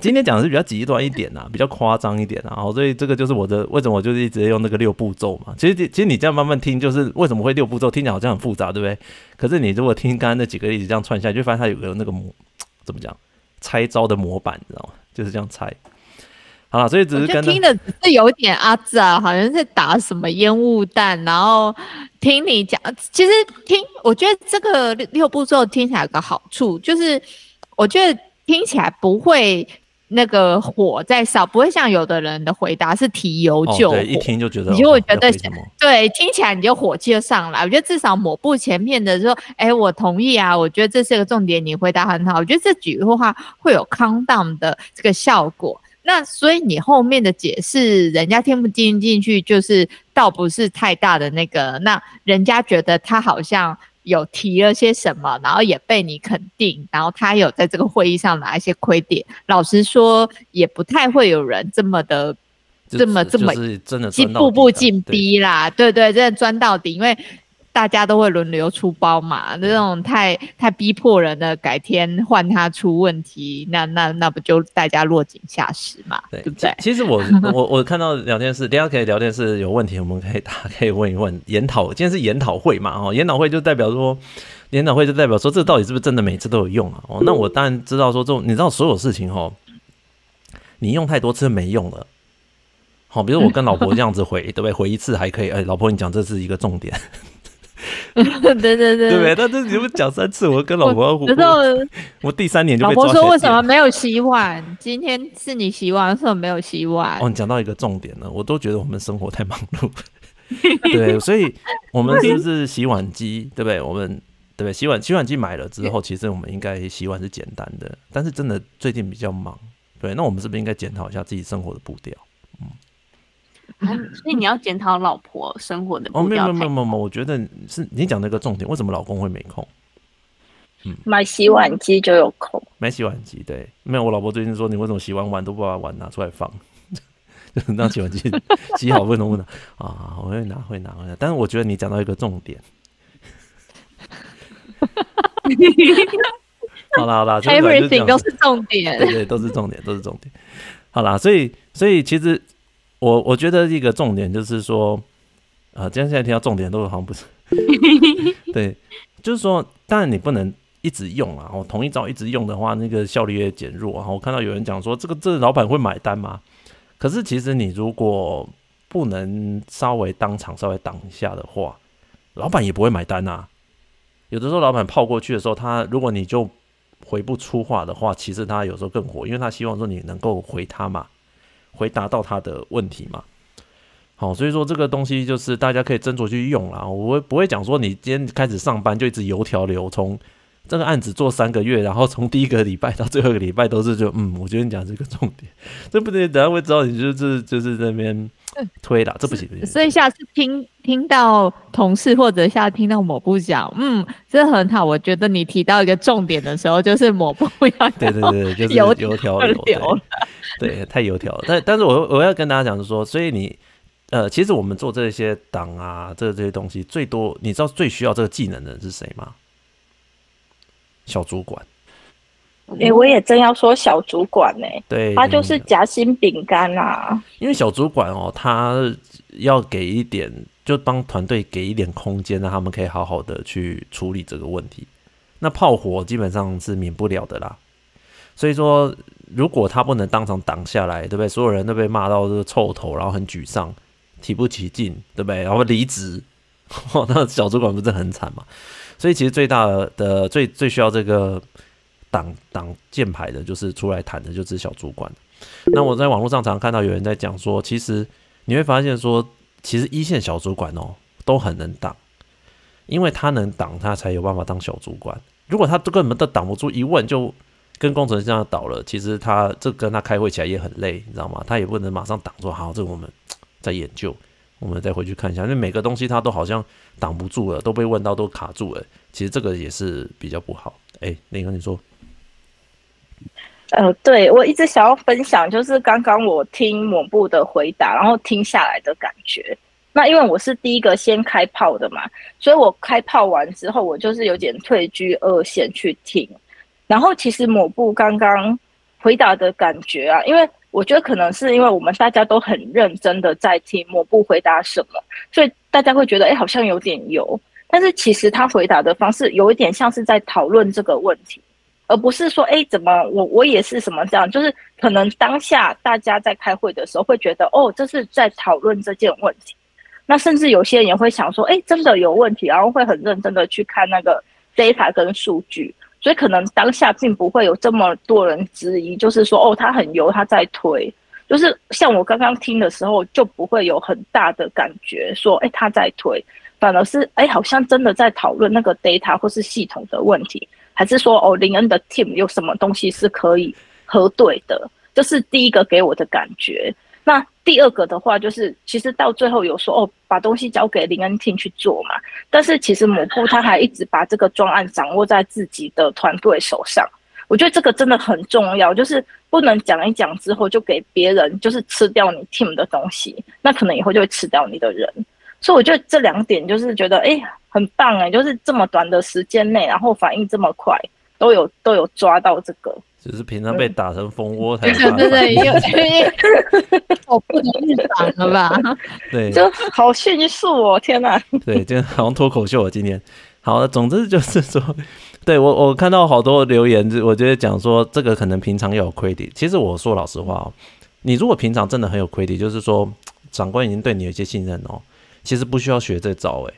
今天讲的是比较极端一点呐，比较夸张一点啊。所以这个就是我的为什么我就是一直用那个六步骤嘛。其实其实你这样慢慢听，就是为什么会六步骤，听起来好像很复杂，对不对？可是你如果听刚刚那几个例子这样串下来，就发现它有个那个模怎么讲拆招的模板，你知道吗？就是这样猜。好了，所以只是跟听的只是有点阿杂，好像是打什么烟雾弹，然后听你讲，其实听我觉得这个六步骤听起来有个好处，就是我觉得听起来不会那个火在烧，不会像有的人的回答是提油救火，一听就觉得，你就会觉得对，听起来你就火气就上来。我觉得至少抹布前面的说，哎、欸，我同意啊，我觉得这是个重点，你回答很好，我觉得这几句话会有 calm down 的这个效果。那所以你后面的解释，人家听不进进去，就是倒不是太大的那个。那人家觉得他好像有提了些什么，然后也被你肯定，然后他有在这个会议上拿一些亏点。老实说，也不太会有人这么的，这么这么真的步步进逼啦。对对，真的钻到底，因为。大家都会轮流出包嘛，那种太太逼迫人的，改天换他出问题，那那那不就大家落井下石嘛？对不对？其实我 我我看到聊天室，大家可以聊天室有问题，我们可以大家可以问一问。研讨今天是研讨会嘛？哦，研讨会就代表说，研讨会就代表说，这到底是不是真的每次都有用啊？哦，那我当然知道说，这种你知道所有事情哦，你用太多次没用了。好，比如我跟老婆这样子回，对不对？回一次还可以，哎，老婆你讲这是一个重点。对对对对，对，但是你们讲三次，我跟老婆我，我，我第三年就被老婆说为什么没有洗碗？今天是你洗碗，为什么没有洗碗？哦，你讲到一个重点了，我都觉得我们生活太忙碌。对，所以 我们是不是洗碗机？对不对？我们对不对？洗碗洗碗机买了之后，其实我们应该洗碗是简单的，但是真的最近比较忙。对，那我们是不是应该检讨一下自己生活的步调？嗯。所以你要检讨老婆生活的步调。哦，没有没有没有，我觉得是你讲那个重点。为什么老公会没空？嗯，买洗碗机就有空。买洗碗机，对，没有。我老婆最近说，你为什么洗完碗都不把碗拿出来放？就是让洗碗机 洗好，不能不能啊？我会拿会拿会拿。但是我觉得你讲到一个重点。好啦好啦，everything 都是重点，对，对对，都是重点，都是重点。好啦，所以所以其实。我我觉得一个重点就是说，啊，今天现在听到重点都好像不是，对，就是说，当然你不能一直用啊，我同一招一直用的话，那个效率也减弱啊。我看到有人讲说，这个这个老板会买单吗？可是其实你如果不能稍微当场稍微挡一下的话，老板也不会买单啊。有的时候老板泡过去的时候，他如果你就回不出话的话，其实他有时候更火，因为他希望说你能够回他嘛。回答到他的问题嘛？好，所以说这个东西就是大家可以斟酌去用啦。我不会讲说你今天开始上班就一直油条流，从这个案子做三个月，然后从第一个礼拜到最后一个礼拜都是就嗯，我觉得你讲这个重点，这不对，等下会知道你就是就是这边 推了，这不行不行。所以下次听听到同事或者下次听到某部讲，嗯，这很好。我觉得你提到一个重点的时候，就是某部要对对对，就是油油条流。对，太油条了。但但是我我要跟大家讲，就是说，所以你呃，其实我们做这些档啊，这这些东西，最多你知道最需要这个技能的人是谁吗？小主管。哎、欸，我也正要说小主管呢、欸。对，他就是夹心饼干啦。因为小主管哦，他要给一点，就帮团队给一点空间，让他们可以好好的去处理这个问题。那炮火基本上是免不了的啦。所以说。如果他不能当场挡下来，对不对？所有人都被骂到这个臭头，然后很沮丧，提不起劲，对不对？然后离职，那小主管不是很惨嘛？所以其实最大的、最最需要这个挡挡箭牌的，就是出来谈的，就是小主管。那我在网络上常看到有人在讲说，其实你会发现说，其实一线小主管哦都很能挡，因为他能挡，他才有办法当小主管。如果他都根本都挡不住，一问就。跟工程师这样倒了，其实他这跟他开会起来也很累，你知道吗？他也不能马上挡住，好，这个我们再研究，我们再回去看一下，因为每个东西他都好像挡不住了，都被问到都卡住了，其实这个也是比较不好。哎，那个你说，呃，对，我一直想要分享，就是刚刚我听某部的回答，然后听下来的感觉。那因为我是第一个先开炮的嘛，所以我开炮完之后，我就是有点退居二线去听。然后其实某部刚刚回答的感觉啊，因为我觉得可能是因为我们大家都很认真的在听某部回答什么，所以大家会觉得哎，好像有点油。但是其实他回答的方式有一点像是在讨论这个问题，而不是说，哎，怎么我我也是什么这样？就是可能当下大家在开会的时候会觉得，哦，这是在讨论这件问题。那甚至有些人也会想说，哎，真的有问题，然后会很认真的去看那个 data 跟数据。所以可能当下并不会有这么多人质疑，就是说，哦，他很油，他在推。就是像我刚刚听的时候，就不会有很大的感觉，说，哎，他在推，反而是，哎，好像真的在讨论那个 data 或是系统的问题，还是说，哦，林恩的 team 有什么东西是可以核对的，这是第一个给我的感觉。那第二个的话，就是其实到最后有说，哦，把东西交给林恩 team 去做嘛，但是其实抹布他还一直把这个专案掌握在自己的团队手上。我觉得这个真的很重要，就是不能讲一讲之后就给别人，就是吃掉你 team 的东西，那可能以后就会吃掉你的人。所以我觉得这两点就是觉得，哎、欸，很棒哎、欸，就是这么短的时间内，然后反应这么快，都有都有抓到这个。只是平常被打成蜂窝 才对对对，又我不能预防了吧？对，就好迅速哦，天哪！对，就好像脱口秀啊今天。好，总之就是说。对我，我看到好多留言，就我觉得讲说这个可能平常要有 credit。其实我说老实话哦，你如果平常真的很有 credit，就是说长官已经对你有一些信任哦，其实不需要学这招诶，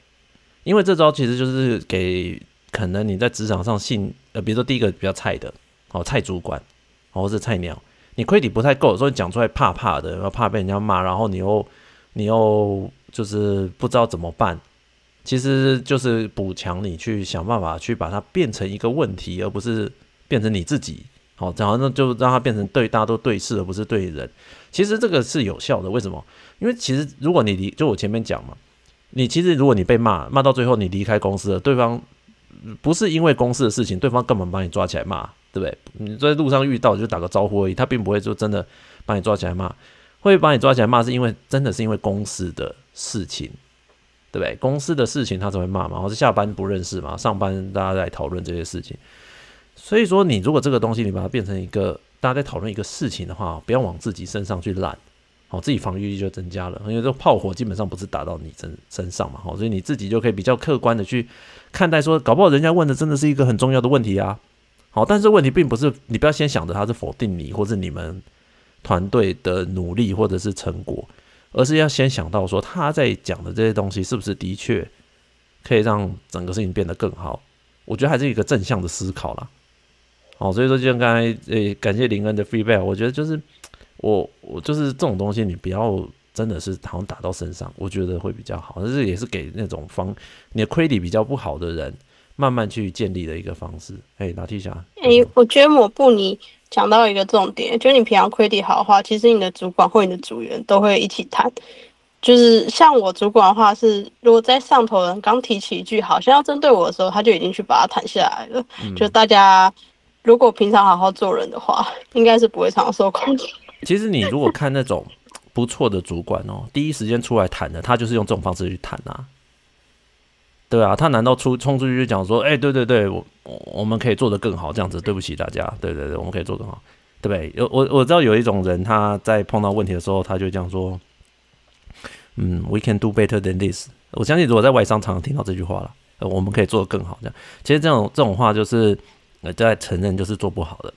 因为这招其实就是给可能你在职场上信呃，比如说第一个比较菜的哦，菜主管或者是菜鸟，你亏底不太够，所以讲出来怕怕的，然后怕被人家骂，然后你又你又就是不知道怎么办。其实就是补强，你去想办法去把它变成一个问题，而不是变成你自己。好，然后那就让它变成对大家都对事，而不是对人。其实这个是有效的。为什么？因为其实如果你离，就我前面讲嘛，你其实如果你被骂骂到最后，你离开公司了，对方不是因为公司的事情，对方根本把你抓起来骂，对不对？你在路上遇到就打个招呼而已，他并不会就真的把你抓起来骂。会把你抓起来骂，是因为真的是因为公司的事情。对不对？公司的事情他才会骂嘛，或是下班不认识嘛，上班大家在讨论这些事情。所以说，你如果这个东西你把它变成一个大家在讨论一个事情的话，不要往自己身上去揽，好，自己防御力就增加了。因为这炮火基本上不是打到你身身上嘛，好，所以你自己就可以比较客观的去看待说，搞不好人家问的真的是一个很重要的问题啊。好，但是问题并不是你不要先想着他是否定你或者你们团队的努力或者是成果。而是要先想到说他在讲的这些东西是不是的确可以让整个事情变得更好？我觉得还是一个正向的思考啦。好，所以说就像刚才诶，感谢林恩的 feedback，我觉得就是我我就是这种东西，你不要真的是好像打到身上，我觉得会比较好。但是也是给那种方你的 credit 比较不好的人慢慢去建立的一个方式。哎，拿铁侠，哎，我觉得抹布你。讲到一个重点，就是你平常 credit 好的话，其实你的主管或你的组员都会一起谈。就是像我主管的话是，如果在上头人刚提起一句好像要针对我的时候，他就已经去把它谈下来了。嗯、就大家如果平常好好做人的话，应该是不会常受控制。其实你如果看那种 不错的主管哦，第一时间出来谈的，他就是用这种方式去谈啊。对啊，他难道出冲出去就讲说，哎、对对对，我我们可以做得更好，这样子，对不起大家，对对对，我们可以做得更好，对不对？有我我知道有一种人，他在碰到问题的时候，他就这样说，嗯，we can do better than this。我相信如果在外商常常听到这句话了，呃，我们可以做得更好，这样。其实这种这种话就是呃在承认就是做不好的。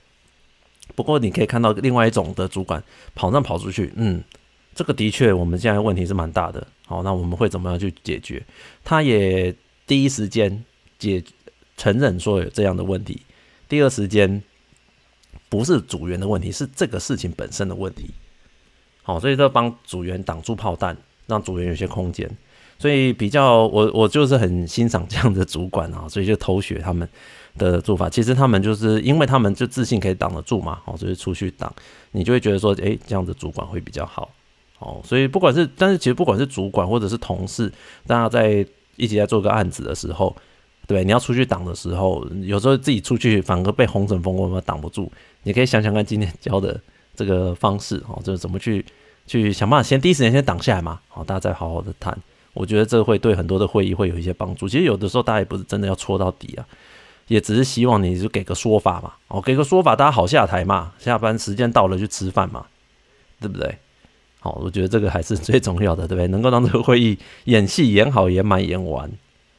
不过你可以看到另外一种的主管跑上跑出去，嗯，这个的确我们现在问题是蛮大的，好，那我们会怎么样去解决？他也。第一时间解承认说有这样的问题，第二时间不是组员的问题，是这个事情本身的问题。好，所以说帮组员挡住炮弹，让组员有些空间。所以比较我我就是很欣赏这样的主管啊，所以就偷学他们的做法。其实他们就是因为他们就自信可以挡得住嘛，好，所以出去挡，你就会觉得说，诶，这样的主管会比较好。哦，所以不管是但是其实不管是主管或者是同事，大家在。一起在做个案子的时候，对，你要出去挡的时候，有时候自己出去反而被红尘风过，挡不住。你可以想想看今天教的这个方式哦，就是怎么去去想办法先第一时间先挡下来嘛，好，大家再好好的谈。我觉得这会对很多的会议会有一些帮助。其实有的时候大家也不是真的要戳到底啊，也只是希望你就给个说法嘛，哦，给个说法，大家好下台嘛，下班时间到了去吃饭嘛，对不对？好，我觉得这个还是最重要的，对不对？能够让这个会议演戏演好、演满、演完，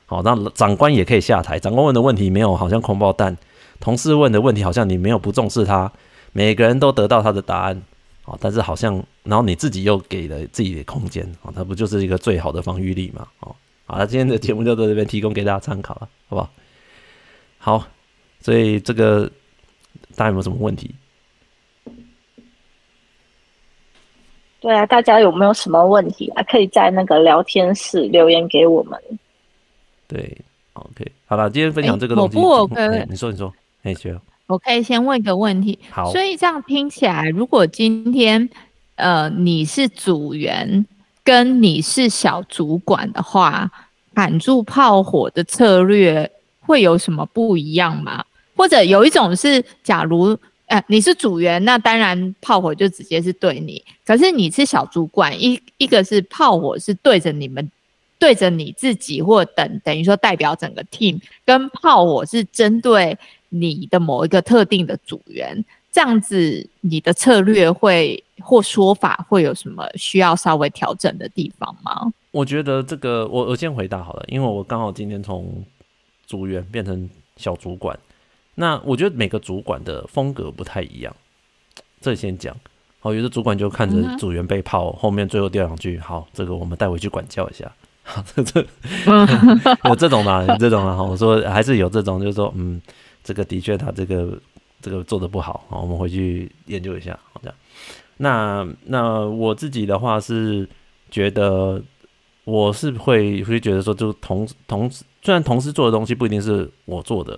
好，让长官也可以下台。长官问的问题没有好像空爆弹同事问的问题好像你没有不重视他，每个人都得到他的答案，哦，但是好像然后你自己又给了自己的空间，哦，那不就是一个最好的防御力嘛，哦，好了，今天的节目就到这边提供给大家参考了，好不好？好，所以这个大家有没有什么问题？对啊，大家有没有什么问题啊？可以在那个聊天室留言给我们。对，OK，好了，今天分享这个东西。我不，我可以，你说，你说，哎，学，我可以先问一个问题。好，所以这样听起来，如果今天呃你是组员，跟你是小主管的话，喊住炮火的策略会有什么不一样吗？或者有一种是，假如。哎、呃，你是组员，那当然炮火就直接是对你。可是你是小主管，一一个是炮火是对着你们，对着你自己，或等等于说代表整个 team，跟炮火是针对你的某一个特定的组员。这样子，你的策略会或说法会有什么需要稍微调整的地方吗？我觉得这个，我我先回答好了，因为我刚好今天从组员变成小主管。那我觉得每个主管的风格不太一样，这先讲。好，有的主管就看着组员被泡，后面最后掉两句，好，这个我们带回去管教一下。好，这这 有这种吗？有这种啊？我说还是有这种，就是说，嗯，这个的确他这个这个做的不好，好，我们回去研究一下，好这样。那那我自己的话是觉得，我是会会觉得说，就同同虽然同事做的东西不一定是我做的。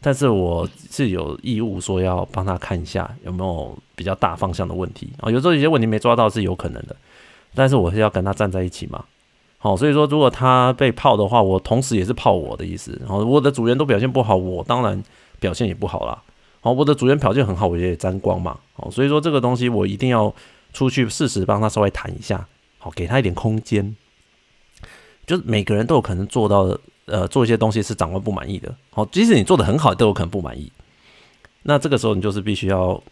但是我是有义务说要帮他看一下有没有比较大方向的问题啊，有时候有些问题没抓到是有可能的，但是我是要跟他站在一起嘛，好，所以说如果他被泡的话，我同时也是泡我的意思，然后我的组员都表现不好，我当然表现也不好啦，好，我的组员表现很好，我也沾光嘛，好，所以说这个东西我一定要出去适时帮他稍微谈一下，好，给他一点空间，就是每个人都有可能做到的。呃，做一些东西是长官不满意的，好，即使你做的很好，都有可能不满意。那这个时候你就是必须要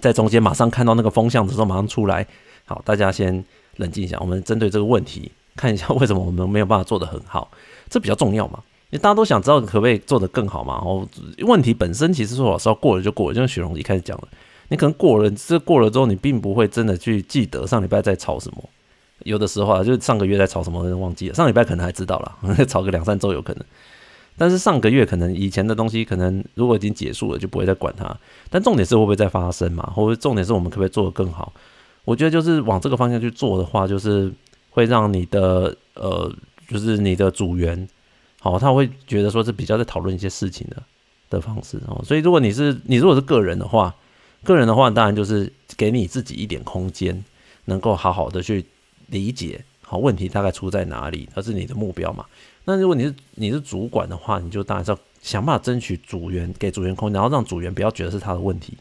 在中间马上看到那个风向的时候，马上出来。好，大家先冷静一下，我们针对这个问题看一下为什么我们没有办法做得很好，这比较重要嘛？因为大家都想知道可不可以做得更好嘛。哦，问题本身其实说老实话过了就过了，就像雪龙一开始讲的，你可能过了，这过了之后你并不会真的去记得上礼拜在吵什么。有的时候啊，就上个月在吵什么，忘记了。上礼拜可能还知道了，吵个两三周有可能。但是上个月可能以前的东西，可能如果已经结束了，就不会再管它。但重点是会不会再发生嘛？或者重点是我们可不可以做得更好？我觉得就是往这个方向去做的话，就是会让你的呃，就是你的组员，好，他会觉得说是比较在讨论一些事情的的方式哦。所以如果你是你如果是个人的话，个人的话当然就是给你自己一点空间，能够好好的去。理解好，问题大概出在哪里，而是你的目标嘛？那如果你是你是主管的话，你就当然是要想办法争取组员给组员空间，然后让组员不要觉得是他的问题。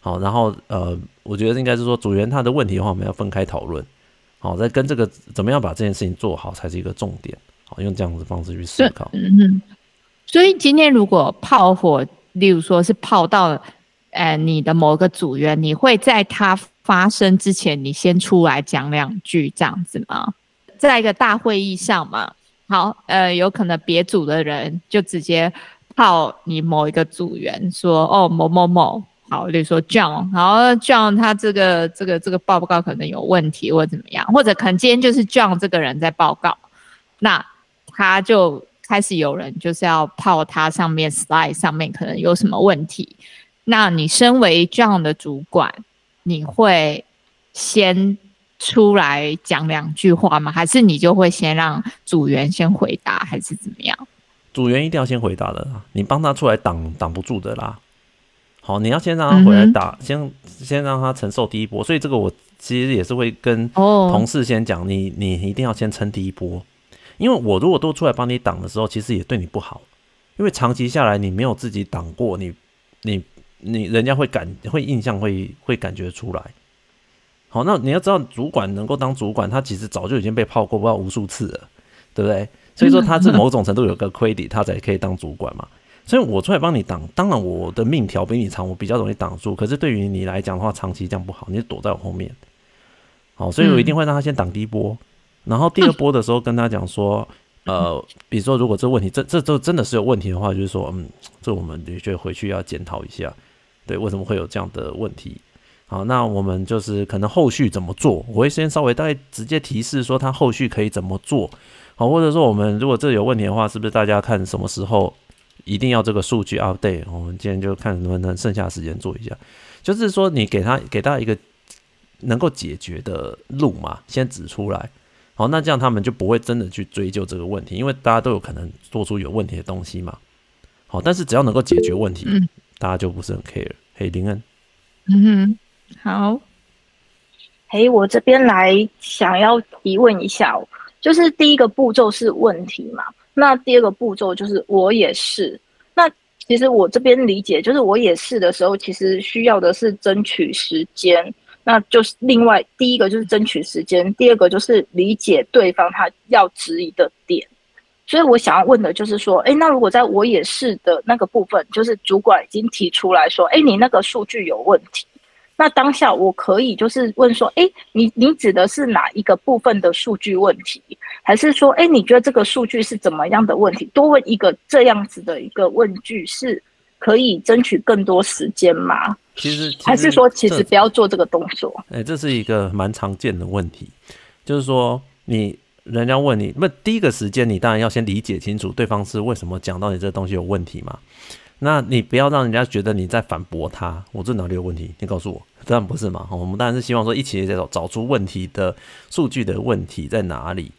好，然后呃，我觉得应该是说组员他的问题的话，我们要分开讨论。好，再跟这个怎么样把这件事情做好才是一个重点。好，用这样子方式去思考。嗯哼。所以今天如果炮火，例如说是炮到呃你的某个组员，你会在他。发生之前，你先出来讲两句这样子吗？在一个大会议上嘛，好，呃，有可能别组的人就直接泡你某一个组员说，哦，某某某，好，例如说 John，然后 John 他这个这个这个报告可能有问题或者怎么样，或者可能今天就是 John 这个人在报告，那他就开始有人就是要泡他上面 slide 上面可能有什么问题，那你身为 John 的主管。你会先出来讲两句话吗？还是你就会先让组员先回答，还是怎么样？组员一定要先回答的啦，你帮他出来挡挡不住的啦。好，你要先让他回来打，嗯、先先让他承受第一波。所以这个我其实也是会跟同事先讲，你你一定要先撑第一波，因为我如果都出来帮你挡的时候，其实也对你不好，因为长期下来你没有自己挡过，你你。你人家会感会印象会会感觉出来，好，那你要知道，主管能够当主管，他其实早就已经被泡过不知道无数次了，对不对？所以说他是某种程度有个 credit，他才可以当主管嘛。所以我出来帮你挡，当然我的命条比你长，我比较容易挡住。可是对于你来讲的话，长期这样不好，你就躲在我后面。好，所以我一定会让他先挡第一波，然后第二波的时候跟他讲说，呃，比如说如果这问题这这都真的是有问题的话，就是说，嗯，这我们的确回去要检讨一下，对，为什么会有这样的问题？好，那我们就是可能后续怎么做，我会先稍微大概直接提示说他后续可以怎么做，好，或者说我们如果这有问题的话，是不是大家看什么时候一定要这个数据 update？我们今天就看能不能剩下时间做一下，就是说你给他给他一个能够解决的路嘛，先指出来。好，那这样他们就不会真的去追究这个问题，因为大家都有可能做出有问题的东西嘛。好，但是只要能够解决问题，大家就不是很 care。嘿，林恩，嗯哼，好。嘿，我这边来想要提问一下，就是第一个步骤是问题嘛，那第二个步骤就是我也是。那其实我这边理解，就是我也是的时候，其实需要的是争取时间。那就是另外第一个就是争取时间，第二个就是理解对方他要质疑的点。所以我想要问的就是说，哎，那如果在我也是的那个部分，就是主管已经提出来说，哎，你那个数据有问题，那当下我可以就是问说，哎，你你指的是哪一个部分的数据问题，还是说，哎，你觉得这个数据是怎么样的问题？多问一个这样子的一个问句是可以争取更多时间吗？其实，还是说，其实不要做这个动作。哎，这是一个蛮常见的问题，就是说，你人家问你，那第一个时间，你当然要先理解清楚对方是为什么讲到你这东西有问题嘛。那你不要让人家觉得你在反驳他，我这哪里有问题？你告诉我，当然不是嘛。我们当然是希望说一起在找找出问题的数据的问题在哪里。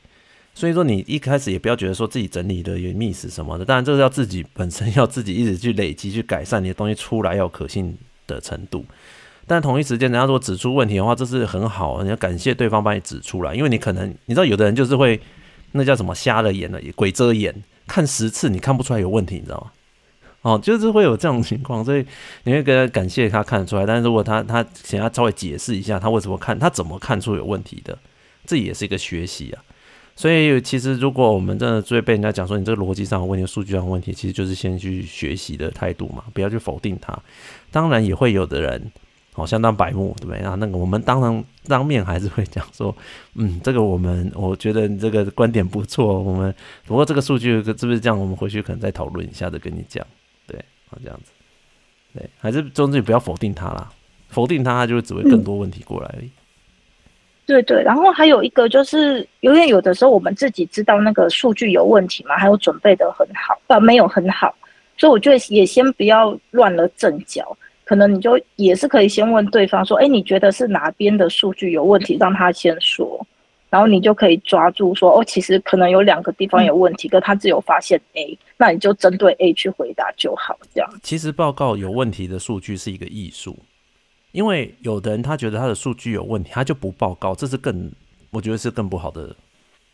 所以说，你一开始也不要觉得说自己整理的有 miss 什么的，当然这个要自己本身要自己一直去累积去改善你的东西出来要可信的程度，但同一时间，人家如果指出问题的话，这是很好，你要感谢对方帮你指出来，因为你可能你知道，有的人就是会那叫什么瞎了眼了，鬼遮眼，看十次你看不出来有问题，你知道吗？哦，就是会有这种情况，所以你会跟他感谢他看得出来，但是如果他他想要稍微解释一下他为什么看他怎么看出有问题的，这也是一个学习啊。所以其实如果我们真的最被人家讲说你这个逻辑上问题、数据上问题，其实就是先去学习的态度嘛，不要去否定他。当然也会有的人，哦，相当白目，对不对？那那个我们当然当面还是会讲说，嗯，这个我们我觉得你这个观点不错，我们不过这个数据是不是这样？我们回去可能再讨论一下，再跟你讲，对，好这样子，对，还是总之不要否定他啦，否定他，他就只会更多问题过来而已。对对，然后还有一个就是，因为有的时候我们自己知道那个数据有问题嘛，还有准备得很好，呃没有很好，所以我觉得也先不要乱了阵脚，可能你就也是可以先问对方说，哎，你觉得是哪边的数据有问题，让他先说，然后你就可以抓住说，哦，其实可能有两个地方有问题，可他只有发现 A，那你就针对 A 去回答就好，这样。其实报告有问题的数据是一个艺术。因为有的人他觉得他的数据有问题，他就不报告，这是更我觉得是更不好的，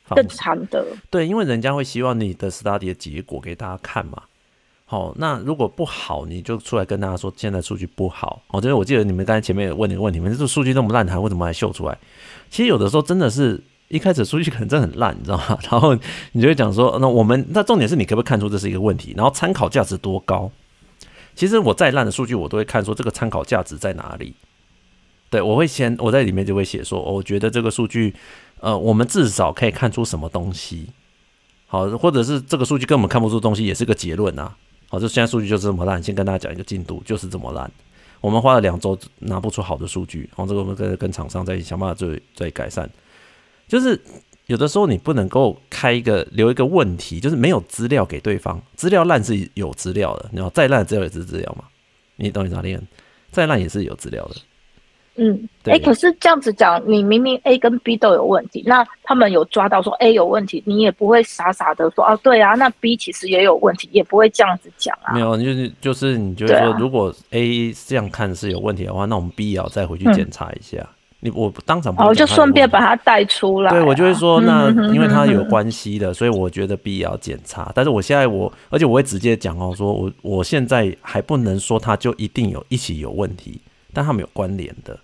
更惨的。对，因为人家会希望你的 study 的结果给大家看嘛。好，那如果不好，你就出来跟大家说现在数据不好。哦，就是我记得你们刚才前面也问你个问题，你们这数据那么烂，还为什么还秀出来？其实有的时候真的是一开始数据可能真的很烂，你知道吗？然后你就会讲说，那我们那重点是你可不可以看出这是一个问题，然后参考价值多高？其实我再烂的数据，我都会看说这个参考价值在哪里。对，我会先我在里面就会写说，我觉得这个数据，呃，我们至少可以看出什么东西，好，或者是这个数据根本看不出东西，也是个结论啊。好，就现在数据就是这么烂，先跟大家讲一个进度，就是这么烂。我们花了两周拿不出好的数据，然后，这个我们跟跟厂商再想办法再再改善。就是有的时候你不能够开一个留一个问题，就是没有资料给对方，资料烂是有资料的，你知道再烂的资料也是资料嘛？你懂你哪里？再烂也是有资料的。嗯，哎，可是这样子讲，你明明 A 跟 B 都有问题，那他们有抓到说 A 有问题，你也不会傻傻的说啊，对啊，那 B 其实也有问题，也不会这样子讲啊。没有，就是就是你觉得说，如果 A 这样看是有问题的话，啊、那我们 B 也要再回去检查一下。嗯、你我当场不哦，就顺便把它带出来、啊。对，我就会说，那因为它有关系的，所以我觉得 B 也要检查。但是我现在我，而且我会直接讲哦，说我我现在还不能说它就一定有一起有问题，但他们有关联的。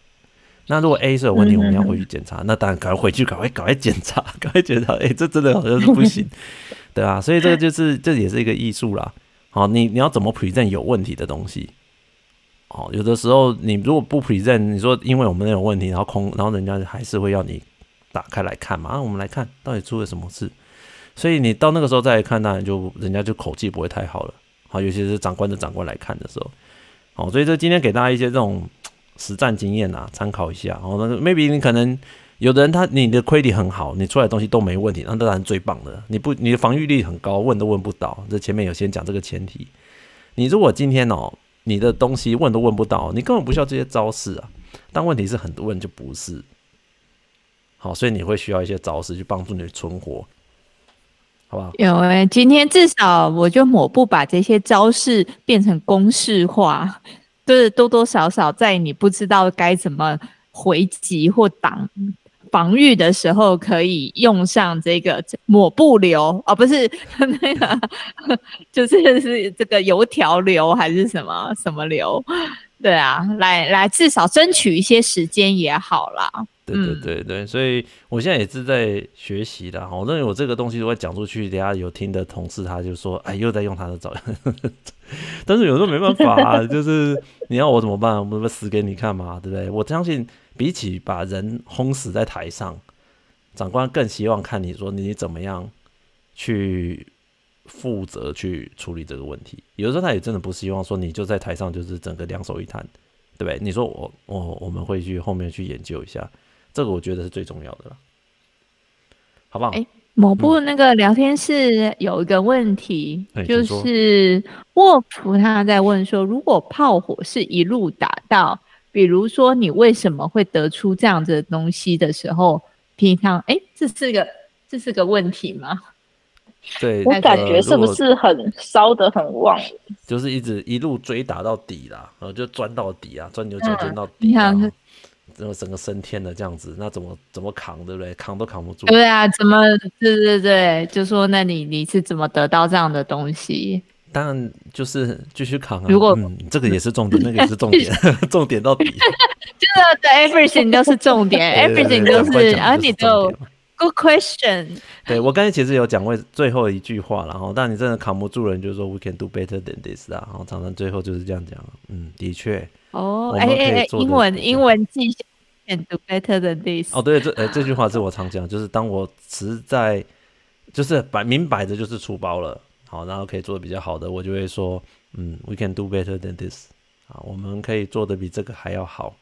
那如果 A 是有问题，我们要回去检查，嗯、那当然赶快回去，赶快赶快检查，赶快检查。哎、欸，这真的好像是不行，对啊，所以这个就是这也是一个艺术啦。好，你你要怎么 present 有问题的东西？哦，有的时候你如果不 present，你说因为我们那有问题，然后空，然后人家还是会要你打开来看嘛。那我们来看到底出了什么事。所以你到那个时候再来看，当然就人家就口气不会太好了。好，尤其是长官的长官来看的时候，好，所以这今天给大家一些这种实战经验啊，参考一下。好，那 maybe 你可能有的人他你的 credit 很好，你出来的东西都没问题，那当然最棒的。你不你的防御力很高，问都问不到。这前面有先讲这个前提。你如果今天哦，你的东西问都问不到，你根本不需要这些招式啊。但问题是很多人就不是。好，所以你会需要一些招式去帮助你存活。好不好？有哎、欸，今天至少我就抹布把这些招式变成公式化，就是多多少少在你不知道该怎么回击或挡防御的时候，可以用上这个抹布流哦，不是 那个，就是是这个油条流还是什么什么流？对啊，来来，至少争取一些时间也好啦。对对对对，所以我现在也是在学习的。我认为我这个东西如果讲出去，等下有听的同事他就说：“哎，又在用他的招。” 但是有时候没办法，就是你要我怎么办？我怎么死给你看嘛，对不对？我相信比起把人轰死在台上，长官更希望看你说你怎么样去负责去处理这个问题。有时候他也真的不希望说你就在台上就是整个两手一摊，对不对？你说我我我们会去后面去研究一下。这个我觉得是最重要的了，好不好？某部那个聊天室有一个问题，嗯、就是沃夫他在问说，如果炮火是一路打到，比如说你为什么会得出这样子的东西的时候，平常哎，这是个这是个问题吗？对，我感觉是不是很烧得很旺？就是一直一路追打到底啦，然后就钻到底啊，钻牛角尖到底啊。嗯然后整个升天的这样子，那怎么怎么扛，对不对？扛都扛不住。对啊，怎么？对对对，就说那你你是怎么得到这样的东西？当然就是继续扛啊。如果、嗯、这个也是重点，那个也是重点 重点到底。就是对 everything 都是重点，everything 都是，而你都 good question。对我刚才其实有讲过最后一句话，然后但你真的扛不住了，你，就是说 we can do better than this 啊。然后常常最后就是这样讲，嗯，的确。哦，哎哎哎，英文英文记。can do better than this。哦，对，这呃这句话是我常讲，就是当我实在就是摆明摆着就是出包了，好，然后可以做的比较好的，我就会说，嗯，we can do better than this，啊，我们可以做的比这个还要好。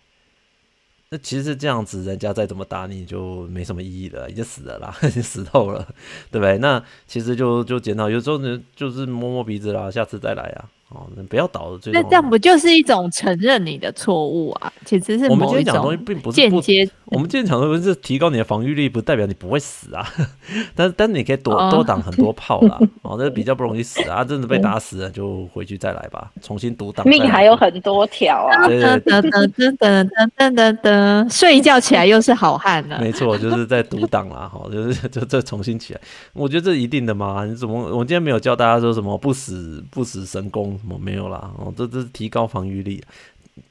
那其实这样子，人家再怎么打你就没什么意义了，已经死了啦，已经死透了，对不对？那其实就就检讨，有时候呢就是摸摸鼻子啦，下次再来啊。哦，那不要倒了。那这样不就是一种承认你的错误啊？其实是我们今天讲的东西并不是间接。我们今天讲的东西是提高你的防御力，不代表你不会死啊。但是，但是你可以多多挡很多炮啦。哦，那比较不容易死啊。真的被打死了，就回去再来吧，重新独挡。命还有很多条啊。噔噔噔噔噔噔噔噔，睡一觉起来又是好汉了。没错，就是在独挡啦。哈，就是就再重新起来。我觉得这一定的嘛。你怎么？我今天没有教大家说什么不死不死神功。没有啦，哦，这这是提高防御力，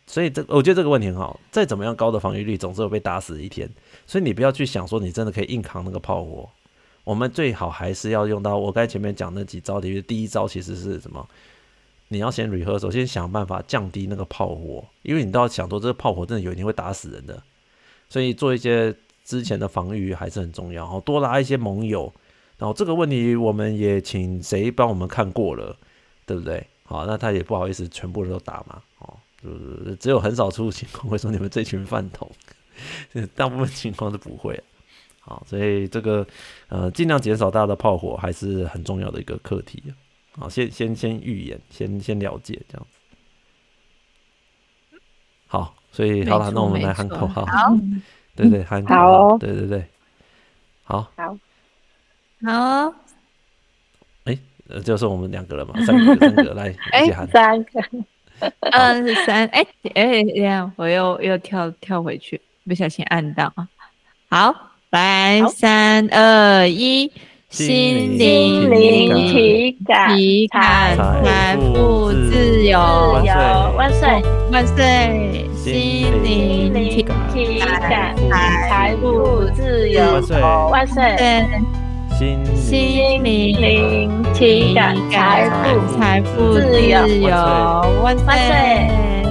所以这我觉得这个问题很好。再怎么样高的防御力，总是有被打死一天。所以你不要去想说你真的可以硬扛那个炮火。我们最好还是要用到我刚才前面讲那几招里面，第一招其实是什么？你要先 rehards，首先想办法降低那个炮火，因为你都要想说这个炮火真的有一天会打死人的。所以做一些之前的防御还是很重要。多拉一些盟友。然后这个问题我们也请谁帮我们看过了，对不对？好，那他也不好意思全部都打嘛，哦，就是只有很少数情况会说你们这群饭桶，大部分情况是不会。好，所以这个呃尽量减少大家的炮火还是很重要的一个课题。好，先先先预演，先先了解这样子。好，所以好了，那我们来喊口号。好，对对喊口号，对对对，好，好，好。呃，就是我们两个了嘛，三个，三个来一起喊，三个，嗯，是三，哎，哎，这样我又又跳跳回去，不小心按到。啊，好，来，三二一，心灵体感。体感。财富自由，万岁。万岁，心灵体感。财富自由，万岁。心灵。情感财富。财富自由，万岁！